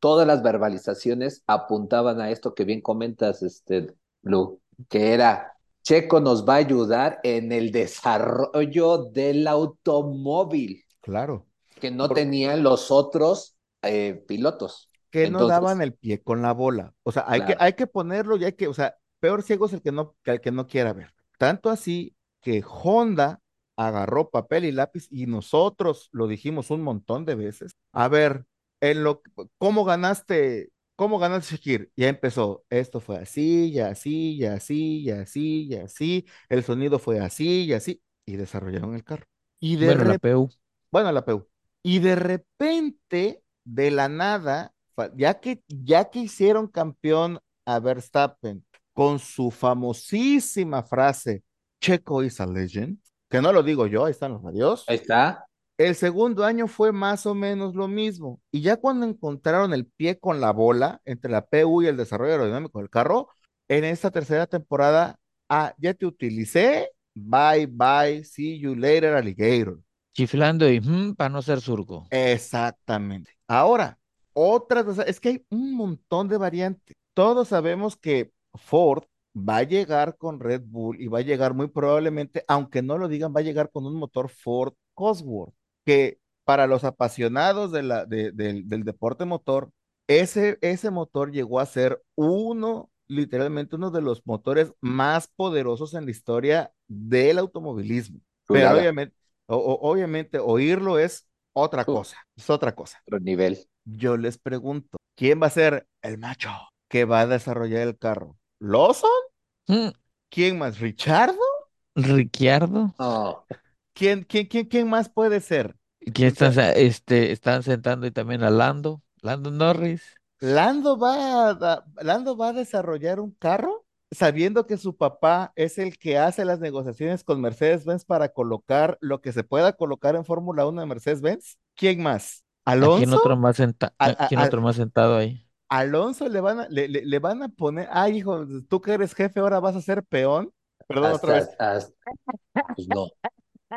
todas las verbalizaciones apuntaban a esto que bien comentas, este, Blue, que era Checo nos va a ayudar en el desarrollo del automóvil Claro, que no tenían los otros eh, pilotos. que no daban el pie con la bola. O sea, hay que, hay que ponerlo y hay que, o sea, peor ciego es el que no, que el que no quiera ver. Tanto así que Honda agarró papel y lápiz y nosotros lo dijimos un montón de veces. A ver, en lo, ¿cómo ganaste? ¿Cómo ganaste Shakir? Ya empezó, esto fue así, y así, y así, y así, y así, el sonido fue así, y así, y desarrollaron el carro. Y de Bueno, la repente PU. bueno, la PU. Y de repente, de la nada, ya que, ya que hicieron campeón a Verstappen con su famosísima frase, Checo is a legend, que no lo digo yo, ahí están los radios. Ahí está. El segundo año fue más o menos lo mismo. Y ya cuando encontraron el pie con la bola entre la PU y el desarrollo aerodinámico del carro, en esta tercera temporada, ah, ya te utilicé, bye bye, see you later, alligator. Chiflando y para no ser surco. Exactamente. Ahora, otras, o sea, es que hay un montón de variantes. Todos sabemos que Ford va a llegar con Red Bull y va a llegar muy probablemente, aunque no lo digan, va a llegar con un motor Ford Cosworth, que para los apasionados de la, de- del, del deporte motor, ese, ese motor llegó a ser uno, literalmente uno de los motores más poderosos en la historia del automovilismo. Pero obviamente, o- o- obviamente oírlo es otra cosa, es otra cosa. Otro nivel. Yo les pregunto, ¿quién va a ser el macho que va a desarrollar el carro? ¿Lawson? Mm, ¿Quién más? ¿Richardo? Ricciardo. Oh, ¿Quién, quién, quién, quién más puede ser? ¿Quién O sea, están, sa- este, están sentando y también a Lando? Lando Norris. ¿Lando va a, Lando va a desarrollar un carro? sabiendo que su papá es el que hace las negociaciones con Mercedes-Benz para colocar lo que se pueda colocar en Fórmula 1 de Mercedes-Benz, ¿quién más? ¿A quién ¿Alonso? otro más senta- A- a a- quién a- otro más sentado ahí? Alonso le van a, le, le- le van a poner, ay, hijo, tú que eres jefe, ahora vas a ser peón. Perdón, otra vez. Hasta, hasta- pues no,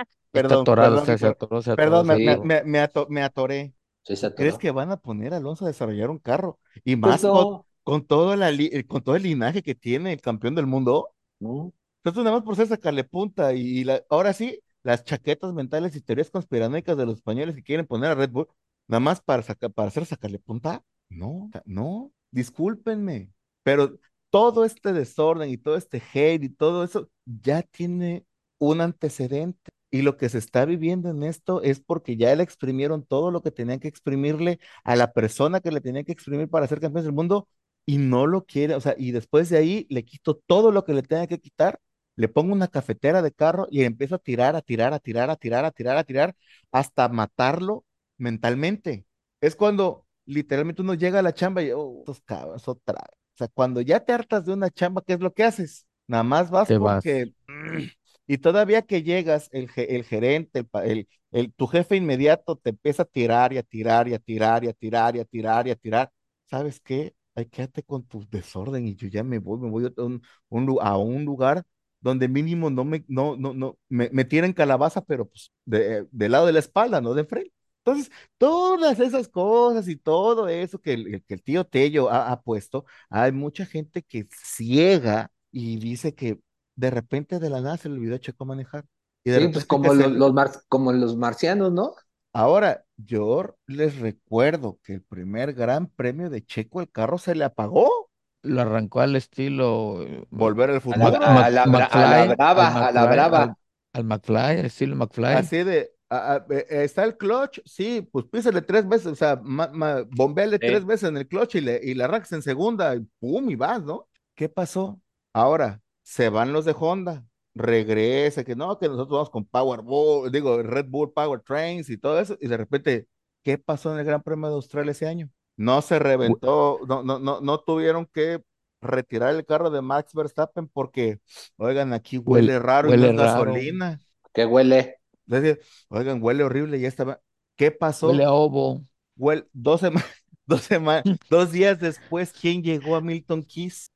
[laughs] Perdón, atorado, perdón, usted se per- atoró, se perdón, atoró, me, me- Sí. atoró. me- me ato- me atoré. sí se ¿Crees que van a poner a Alonso a desarrollar un carro? Y Pues más con, no, con todo la li- con todo el linaje que tiene el campeón del mundo. no. Entonces, nada más por ser sacarle punta y, y la- ahora sí, las chaquetas mentales y teorías conspiranoicas de los españoles que quieren poner a Red Bull, nada más para, saca- para hacer sacarle punta. No, no, discúlpenme, pero todo este desorden y todo este hate y todo eso ya tiene un antecedente. Y lo que se está viviendo en esto es porque ya le exprimieron todo lo que tenían que exprimirle a la persona que le tenían que exprimir para ser campeón del mundo y no lo quiere, o sea, y después de ahí le quito todo lo que le tenga que quitar, le pongo una cafetera de carro y empiezo a tirar, a tirar, a tirar, a tirar, a tirar, a tirar, hasta matarlo mentalmente. Es cuando literalmente uno llega a la chamba y, oh, estos cabros, otra vez. O sea, cuando ya te hartas de una chamba, ¿qué es lo que haces? Nada más vas Te vas. [clears throat] Y todavía que llegas, el, el gerente, el, el, el- tu jefe inmediato te empieza a tirar y a tirar y a tirar y a tirar y a tirar y a tirar. ¿Sabes qué? Ay, quédate con tu desorden y yo ya me voy, me voy a un, un a un lugar donde mínimo no me, no, no, no, me, me tiren calabaza, pero pues de, del lado de la espalda, no de frente. Entonces, todas esas cosas y todo eso que el, que el tío Tello ha, ha puesto, hay mucha gente que ciega y dice que de repente de la nada se le olvidó a Checo manejar. Y de Sí, pues como los, le- los mar- como los marcianos, ¿no? Ahora, yo les recuerdo que el primer gran premio de Checo, el carro se le apagó. Lo arrancó al estilo eh, Volver al A la, futuro. a la brava, al a la McFly, brava. al, al McFly, al estilo McFly. Así de, a- a- eh, está el clutch, sí, pues písale tres veces, o sea, ma, ma- bombeale Sí. tres veces en el clutch y le, y le arrancas en segunda, y pum, y vas, ¿no? ¿Qué pasó? Ahora, se van los de Honda, regresa, que no, que nosotros vamos con Power Bull, digo, Red Bull Power Trains y todo eso, y de repente, ¿qué pasó en el Gran Premio de Australia ese año? No se reventó, no, no, no, no tuvieron que retirar el carro de Max Verstappen porque, oigan, aquí huele, Huele- raro y huele no es raro. gasolina. Que huele. Decir, oigan, huele horrible, ya estaba. ¿Qué pasó? Huele a ovo. Huele- dos semanas, [laughs] dos semanas, dos días después, ¿quién llegó a Milton Keys?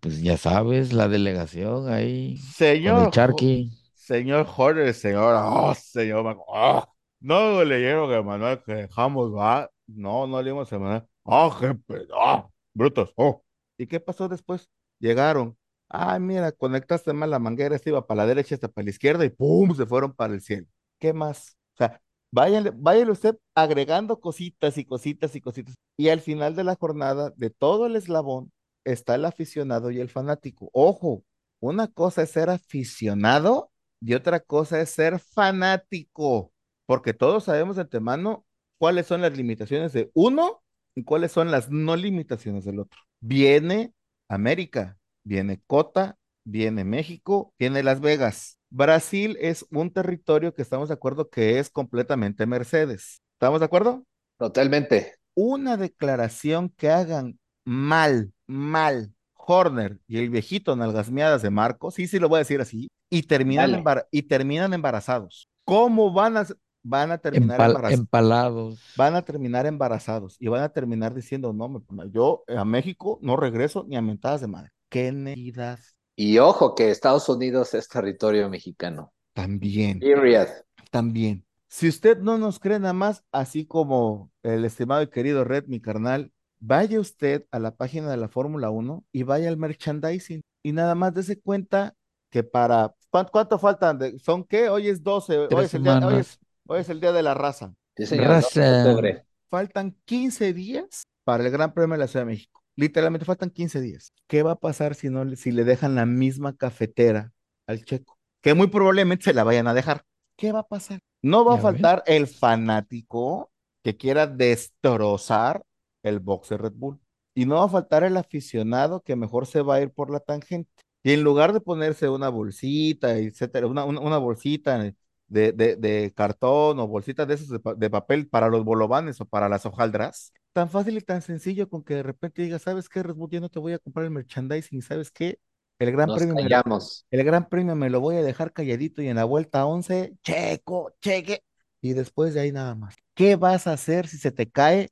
Pues ya sabes, la delegación ahí con Señor, el Charqui. señor Jorge, señor, oh, señor, oh, no leyeron a Manuel que dejamos, va. No, no leímos a Manuel. Oh, pe- oh, brutos, oh. ¿Y qué pasó después? Llegaron. Ah, mira, conectaste mal la manguera, esta iba para la derecha, esta para la izquierda y ¡pum! se fueron para el cielo. ¿Qué más? O sea, váyanle, váyale usted agregando cositas y cositas y cositas. Y al final de la jornada, de todo el eslabón, está el aficionado y el fanático. Ojo, una cosa es ser aficionado y otra cosa es ser fanático, porque todos sabemos de antemano cuáles son las limitaciones de uno y cuáles son las no limitaciones del otro. Viene América, viene Cota, viene México, viene Las Vegas. Brasil es un territorio que estamos de acuerdo que es completamente Mercedes. ¿Estamos de acuerdo? Totalmente. Una declaración que hagan mal, mal, Horner y el viejito nalgasmeadas de Marco, sí, sí lo voy a decir así, y terminan, embar- y terminan embarazados. ¿Cómo van a, van a terminar empal- embarazados? empalados. van a terminar embarazados y van a terminar diciendo, no, me- yo a México no regreso ni a mentadas de madre. ¿Qué necesidad? Y ojo que Estados Unidos es territorio mexicano. También, Period. también. Si usted no nos cree nada más, así como el estimado y querido Red, mi carnal, vaya usted a la página de la Fórmula 1 y vaya al merchandising y nada más dése cuenta que para, ¿cuánto, cuánto faltan? De- ¿Son qué? Hoy es 12, hoy es el día, hoy es, semanas. hoy es el día de la raza. Sí, señor. 12 de Raza. octubre. faltan 15 días para el Gran Premio de la Ciudad de México. Literalmente faltan 15 días. ¿Qué va a pasar si no le- si le dejan la misma cafetera al Checo? Que muy probablemente se la vayan a dejar. ¿Qué va a pasar? No va a faltar el fanático que quiera destrozar el boxe Red Bull. Y no va a faltar el aficionado que mejor se va a ir por la tangente. Y en lugar de ponerse una bolsita, etcétera, una, una, una bolsita de, de, de cartón o bolsitas de esos de, de papel para los bolovanes o para las hojaldras, tan fácil y tan sencillo con que de repente digas, ¿sabes qué, Red Bull? Ya no te voy a comprar el merchandising, ¿sabes qué? El gran Nos premio me el gran premio me lo voy a dejar calladito y en la vuelta 11, checo, cheque, y después de ahí nada más. ¿Qué vas a hacer si se te cae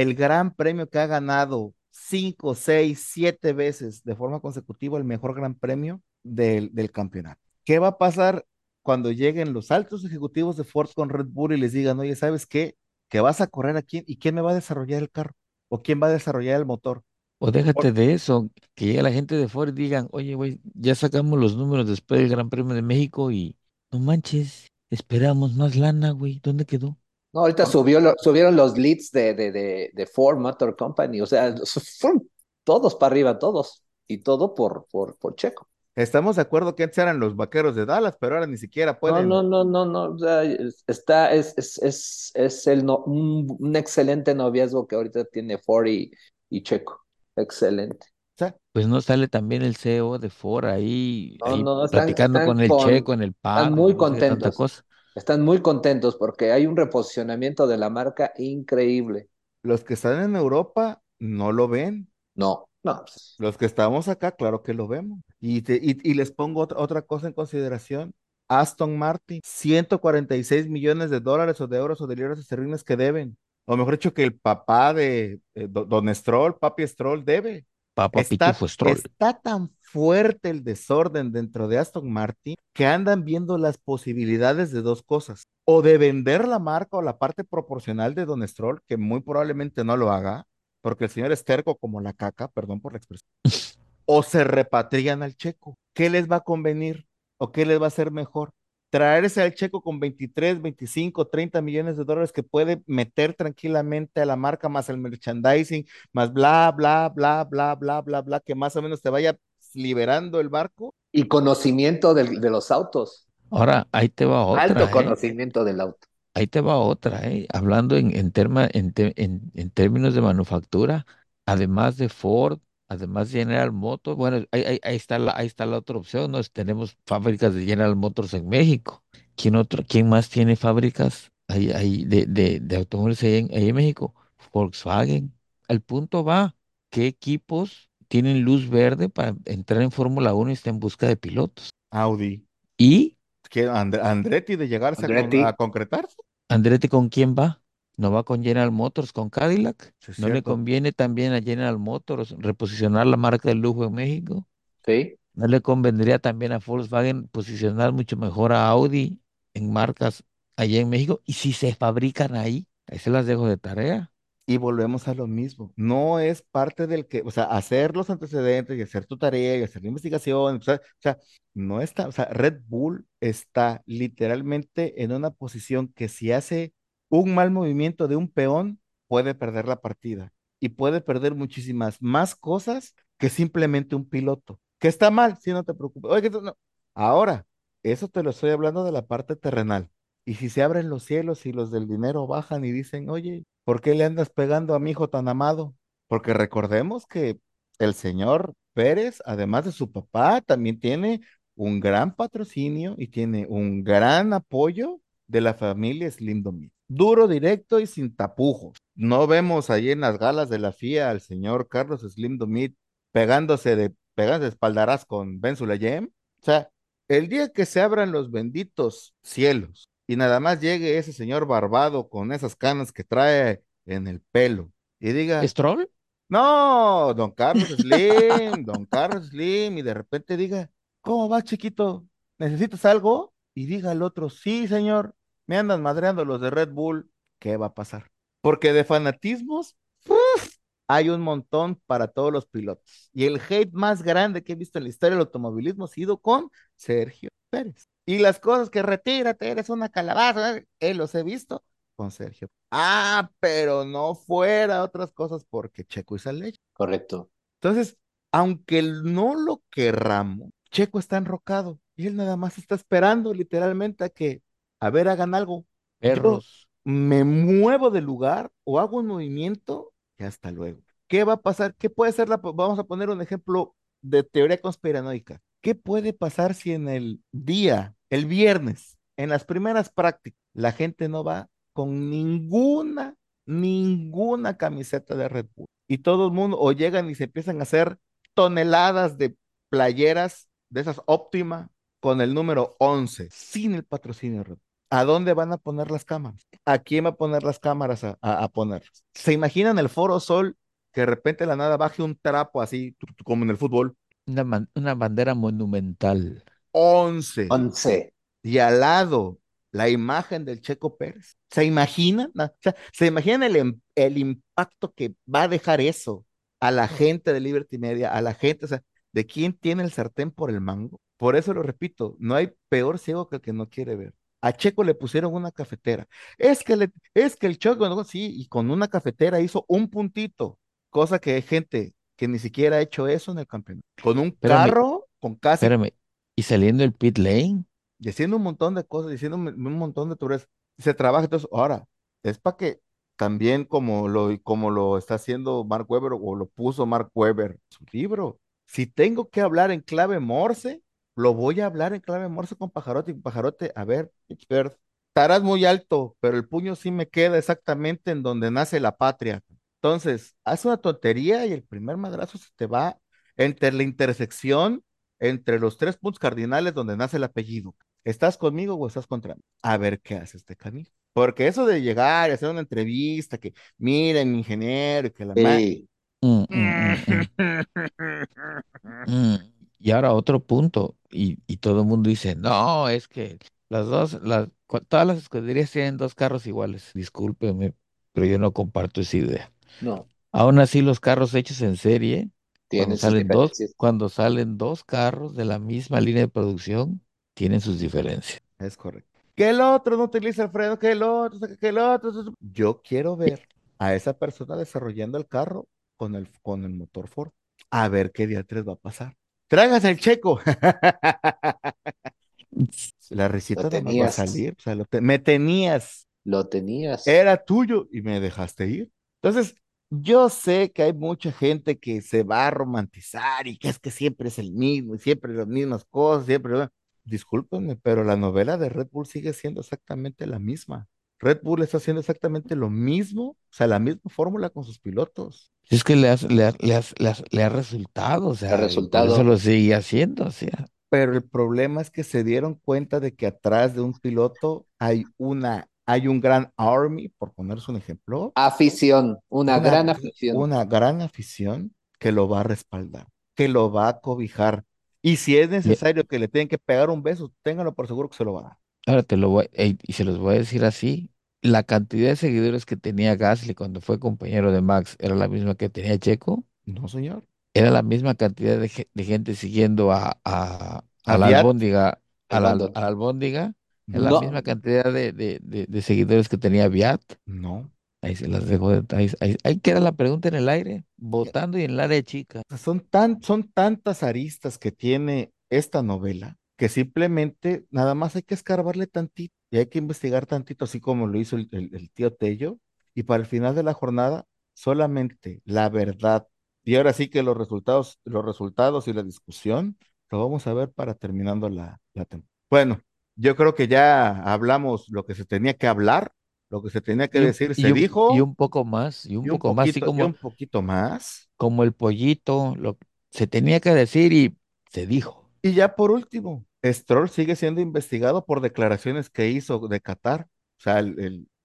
el gran premio que ha ganado cinco, seis, siete veces de forma consecutiva el mejor gran premio del, del campeonato? ¿Qué va a pasar cuando lleguen los altos ejecutivos de Ford con Red Bull y les digan, oye, ¿sabes qué? Que vas a correr aquí y quién me va a desarrollar el carro o quién va a desarrollar el motor. O déjate de eso, que llegue la gente de Ford y digan, oye, güey, ya sacamos los números después del Gran Premio de México y no manches, esperamos más lana, güey, ¿dónde quedó? No, ahorita subió lo- subieron los leads de, de, de, de Ford Motor Company, o sea, fueron todos para arriba, todos, y todo por, por, por Checo. Estamos de acuerdo que antes eran los vaqueros de Dallas, pero ahora ni siquiera No, pueden. no, no, no, no, o sea, es- está, es, es, es, es el no, un, un excelente noviazgo que ahorita tiene Ford y, y Checo, excelente. O sea, Pues no sale también el CEO de Ford ahí, No, ahí no, no, están, platicando están con el con- checo en el muy no sé qué tanta contentos. cosa. Están muy contentos porque hay un reposicionamiento de la marca increíble. los que están en Europa no lo ven. No, no, Los que estamos acá, claro que lo vemos. Y, te- y, y les pongo otra, otra cosa en consideración. Aston Martin, 146 millones de dólares o de euros o de libras esterlinas que deben. O mejor dicho, que el papá de eh, do- Don Stroll, Papi Stroll, debe. Papá Está, Stroll. está tan fuerte el desorden dentro de Aston Martin que andan viendo las posibilidades de dos cosas. O de vender la marca o la parte proporcional de Don Stroll, que muy probablemente no lo haga, porque el señor es terco como la caca, perdón por la expresión. [laughs] O se repatrian al checo. ¿Qué les va a convenir? ¿O qué les va a hacer mejor? Traerse al checo con 23, 25, 30 millones de dólares que puede meter tranquilamente a la marca más el merchandising, más bla, bla, bla, bla, bla, bla, bla, que más o menos te vaya liberando el barco. y conocimiento del- de, los autos, Ahora, ahí te va otra, alto ¿eh? conocimiento del auto. Ahí te va otra, ¿eh? Hablando en, en, terma- en, te- en- en términos de manufactura, además de Ford, además de General Motors, bueno, ahí, ahí- ahí está la, ahí está la otra opción, ¿no? Tenemos fábricas de General Motors en México. ¿Quién otro, quién más tiene fábricas ahí, ahí de, de, de automóviles ahí en, ahí en México? Volkswagen. Al punto va, ¿qué equipos tienen luz verde para entrar en Fórmula 1 y están en busca de pilotos? Audi. Y And- Andretti de llegarse a con- Andretti. a, concretarse. Andretti, ¿con quién va? ¿No va con General Motors, con Cadillac? Sí, ¿No le conviene también a General Motors reposicionar la marca de lujo en México? ¿sí? ¿No le convendría también a Volkswagen posicionar mucho mejor a Audi en marcas allá en México? Y si se fabrican ahí, ahí se las dejo de tarea. Y volvemos a lo mismo. No es parte del que, o sea, hacer los antecedentes y hacer tu tarea y hacer la investigación, o sea, o sea, no está, o sea, Red Bull está literalmente en una posición que si hace un mal movimiento de un peón, puede perder la partida y puede perder muchísimas más cosas que simplemente un piloto. Que está mal, si no te preocupes. Ahora, eso te lo estoy hablando de la parte terrenal. Y si se abren los cielos y los del dinero bajan y dicen, oye, ¿por qué le andas pegando a mi hijo tan amado? Porque recordemos que el señor Pérez, además de su papá, también tiene un gran patrocinio y tiene un gran apoyo de la familia Slim Domit. Duro, directo y sin tapujos. No vemos ahí en las galas de la FIA al señor Carlos Slim Domit pegándose de, pegándose de espaldaraz con Ben Sulayem. O sea, el día que se abran los benditos cielos y nada más llegue ese señor barbado con esas canas que trae en el pelo y diga, ¿Stroll? no, don Carlos Slim, don [laughs] Carlos Slim, y de repente diga, ¿cómo va, chiquito? ¿Necesitas algo? Y diga el otro, sí, señor, me andan madreando los de Red Bull, ¿qué va a pasar? Porque de fanatismos, hay un montón para todos los pilotos. Y el hate más grande que he visto en la historia del automovilismo ha sido con Sergio Pérez. Y las cosas que retírate, eres una calabaza, él los he visto con Sergio. Ah, pero no fuera otras cosas porque Checo hizo leche. Correcto. Entonces, aunque no lo querramos, Checo está enrocado y él nada más está esperando literalmente a que, a ver, hagan algo. Perros. Me muevo de lugar o hago un movimiento y hasta luego. ¿Qué va a pasar? ¿Qué puede ser la... Vamos a poner un ejemplo de teoría conspiranoica. ¿Qué puede pasar si en el día, el viernes, en las primeras prácticas, la gente no va con ninguna ninguna camiseta de Red Bull. Y todo el mundo, o llegan y se empiezan a hacer toneladas de playeras de esas óptima con el número 11, sin el patrocinio de Red Bull. ¿A dónde van a poner las cámaras? ¿A quién va a poner las cámaras a, a, a ponerlas? ¿Se imaginan el Foro Sol que de repente de la nada baje un trapo así, tu, tu, como en el fútbol? Una, man- una bandera monumental. 11. 11. y al lado la imagen del Checo Pérez. ¿Se imaginan? O sea, ¿se imaginan el, em- el impacto que va a dejar eso a la gente de Liberty Media, a la gente, o sea, de quién tiene el sartén por el mango? Por eso lo repito, no hay peor ciego que el que no quiere ver. A Checo le pusieron una cafetera. Es que, le, es que el Checo, ¿no? sí, y con una cafetera hizo un puntito, cosa que hay gente que ni siquiera ha hecho eso en el campeonato. Con un Espérame. carro, con casi Espérame. Y saliendo el pit lane, y haciendo un montón de cosas, diciendo un, un montón de tuberías. Se trabaja, entonces, ahora, es para que también como lo, como lo está haciendo Mark Webber o lo puso Mark Webber en su libro, si tengo que hablar en clave Morse, lo voy a hablar en clave Morse con Pajarote y Pajarote, a ver, expert, estarás muy alto, pero el puño sí me queda exactamente en donde nace la patria. Entonces, haz una tontería y el primer madrazo se te va entre la intersección, entre los tres puntos cardinales donde nace el apellido. ¿Estás conmigo o estás contra mí? A ver qué hace este camino. Porque eso de llegar y hacer una entrevista, que miren, mi ingeniero, y que la Sí. Mm, mm, [laughs] mm. Mm. Y ahora otro punto, y, y todo el mundo dice, no, es que las dos, las, cu- todas las escuderías tienen dos carros iguales. Discúlpeme, pero yo no comparto esa idea. No. Aún así, los carros hechos en serie, cuando Tienen sus salen dos, diferencias. cuando salen dos carros de la misma línea de producción, tienen sus diferencias. Es correcto. Que el otro no utiliza el freno, que el otro, que el otro. Yo quiero ver a esa persona desarrollando el carro con el, con el motor Ford. A ver qué día 3 va a pasar. Tráigase el checo. [laughs] La Lo no va a salir. O sea, te- me tenías. Lo tenías. era tuyo y me dejaste ir. Entonces, yo sé que hay mucha gente que se va a romantizar y que es que siempre es el mismo y siempre las mismas cosas, siempre. Discúlpenme, pero la novela de Red Bull sigue siendo exactamente la misma. Red Bull está haciendo exactamente lo mismo, o sea, la misma fórmula con sus pilotos. Es que le, has- le, ha- le, has- le has- le ha resultado, o sea, y por resultado. eso lo sigue haciendo, o sea. Pero el problema es que se dieron cuenta de que atrás de un piloto hay una, hay un gran army, por ponerse un ejemplo, Afición. Una, una, gran afición. una gran afición que lo va a respaldar, que lo va a cobijar. Y si es necesario que le tengan que pegar un beso, ténganlo por seguro que se lo va a dar. Ahora te lo voy, ey, y se los voy a decir así, la cantidad de seguidores que tenía Gasly cuando fue compañero de Max era la misma que tenía Checo, No, señor. era la misma cantidad de, ge- de gente siguiendo a, a, ¿A la albóndiga, a la, a la albóndiga, es la No. misma cantidad de, de, de, de seguidores que tenía Viat. No. Ahí se las dejo, de- ahí, ahí, ahí queda la pregunta en el aire, votando y en el área chica. Son tan, son tantas aristas que tiene esta novela que simplemente nada más hay que escarbarle tantito y hay que investigar tantito, así como lo hizo el, el- el tío Tello. Y para el final de la jornada, solamente la verdad. Y ahora sí que los resultados, los resultados y la discusión lo vamos a ver para terminando la, la temporada. Bueno, yo creo que ya hablamos lo que se tenía que hablar, lo que se tenía que Y decir, y se un- dijo. Y un poco más, y un y un poco más, así poquito, y como, un poquito más. como el pollito, lo se tenía que decir y se dijo. Y ya por último, Stroll sigue siendo investigado por declaraciones que hizo de Qatar, o sea, el,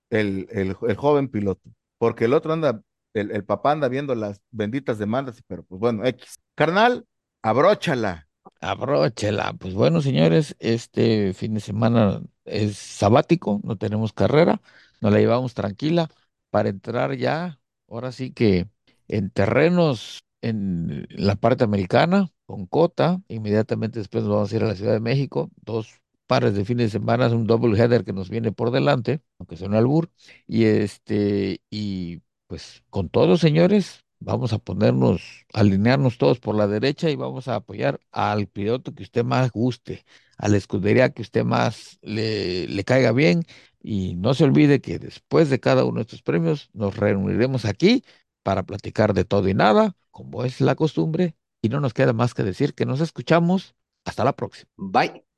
el, el, el- joven piloto, porque el otro anda, el, papá anda viendo las benditas demandas, pero pues bueno, X. Carnal, abróchala. Abróchela. Pues bueno, señores, este fin de semana es sabático, no tenemos carrera, nos la llevamos tranquila para entrar ya, ahora sí que en terrenos en la parte americana, con Cota, inmediatamente después nos vamos a ir a la Ciudad de México, dos pares de fines de semana, un double header que nos viene por delante, aunque sea un albur, y este, y pues con todos, señores, vamos a ponernos, alinearnos todos por la derecha y vamos a apoyar al piloto que usted más guste, a la escudería que usted más le caiga bien. Y no se olvide que después de cada uno de estos premios nos reuniremos aquí para platicar de todo y nada, como es la costumbre, y no nos queda más que decir que nos escuchamos. Hasta la próxima. Bye.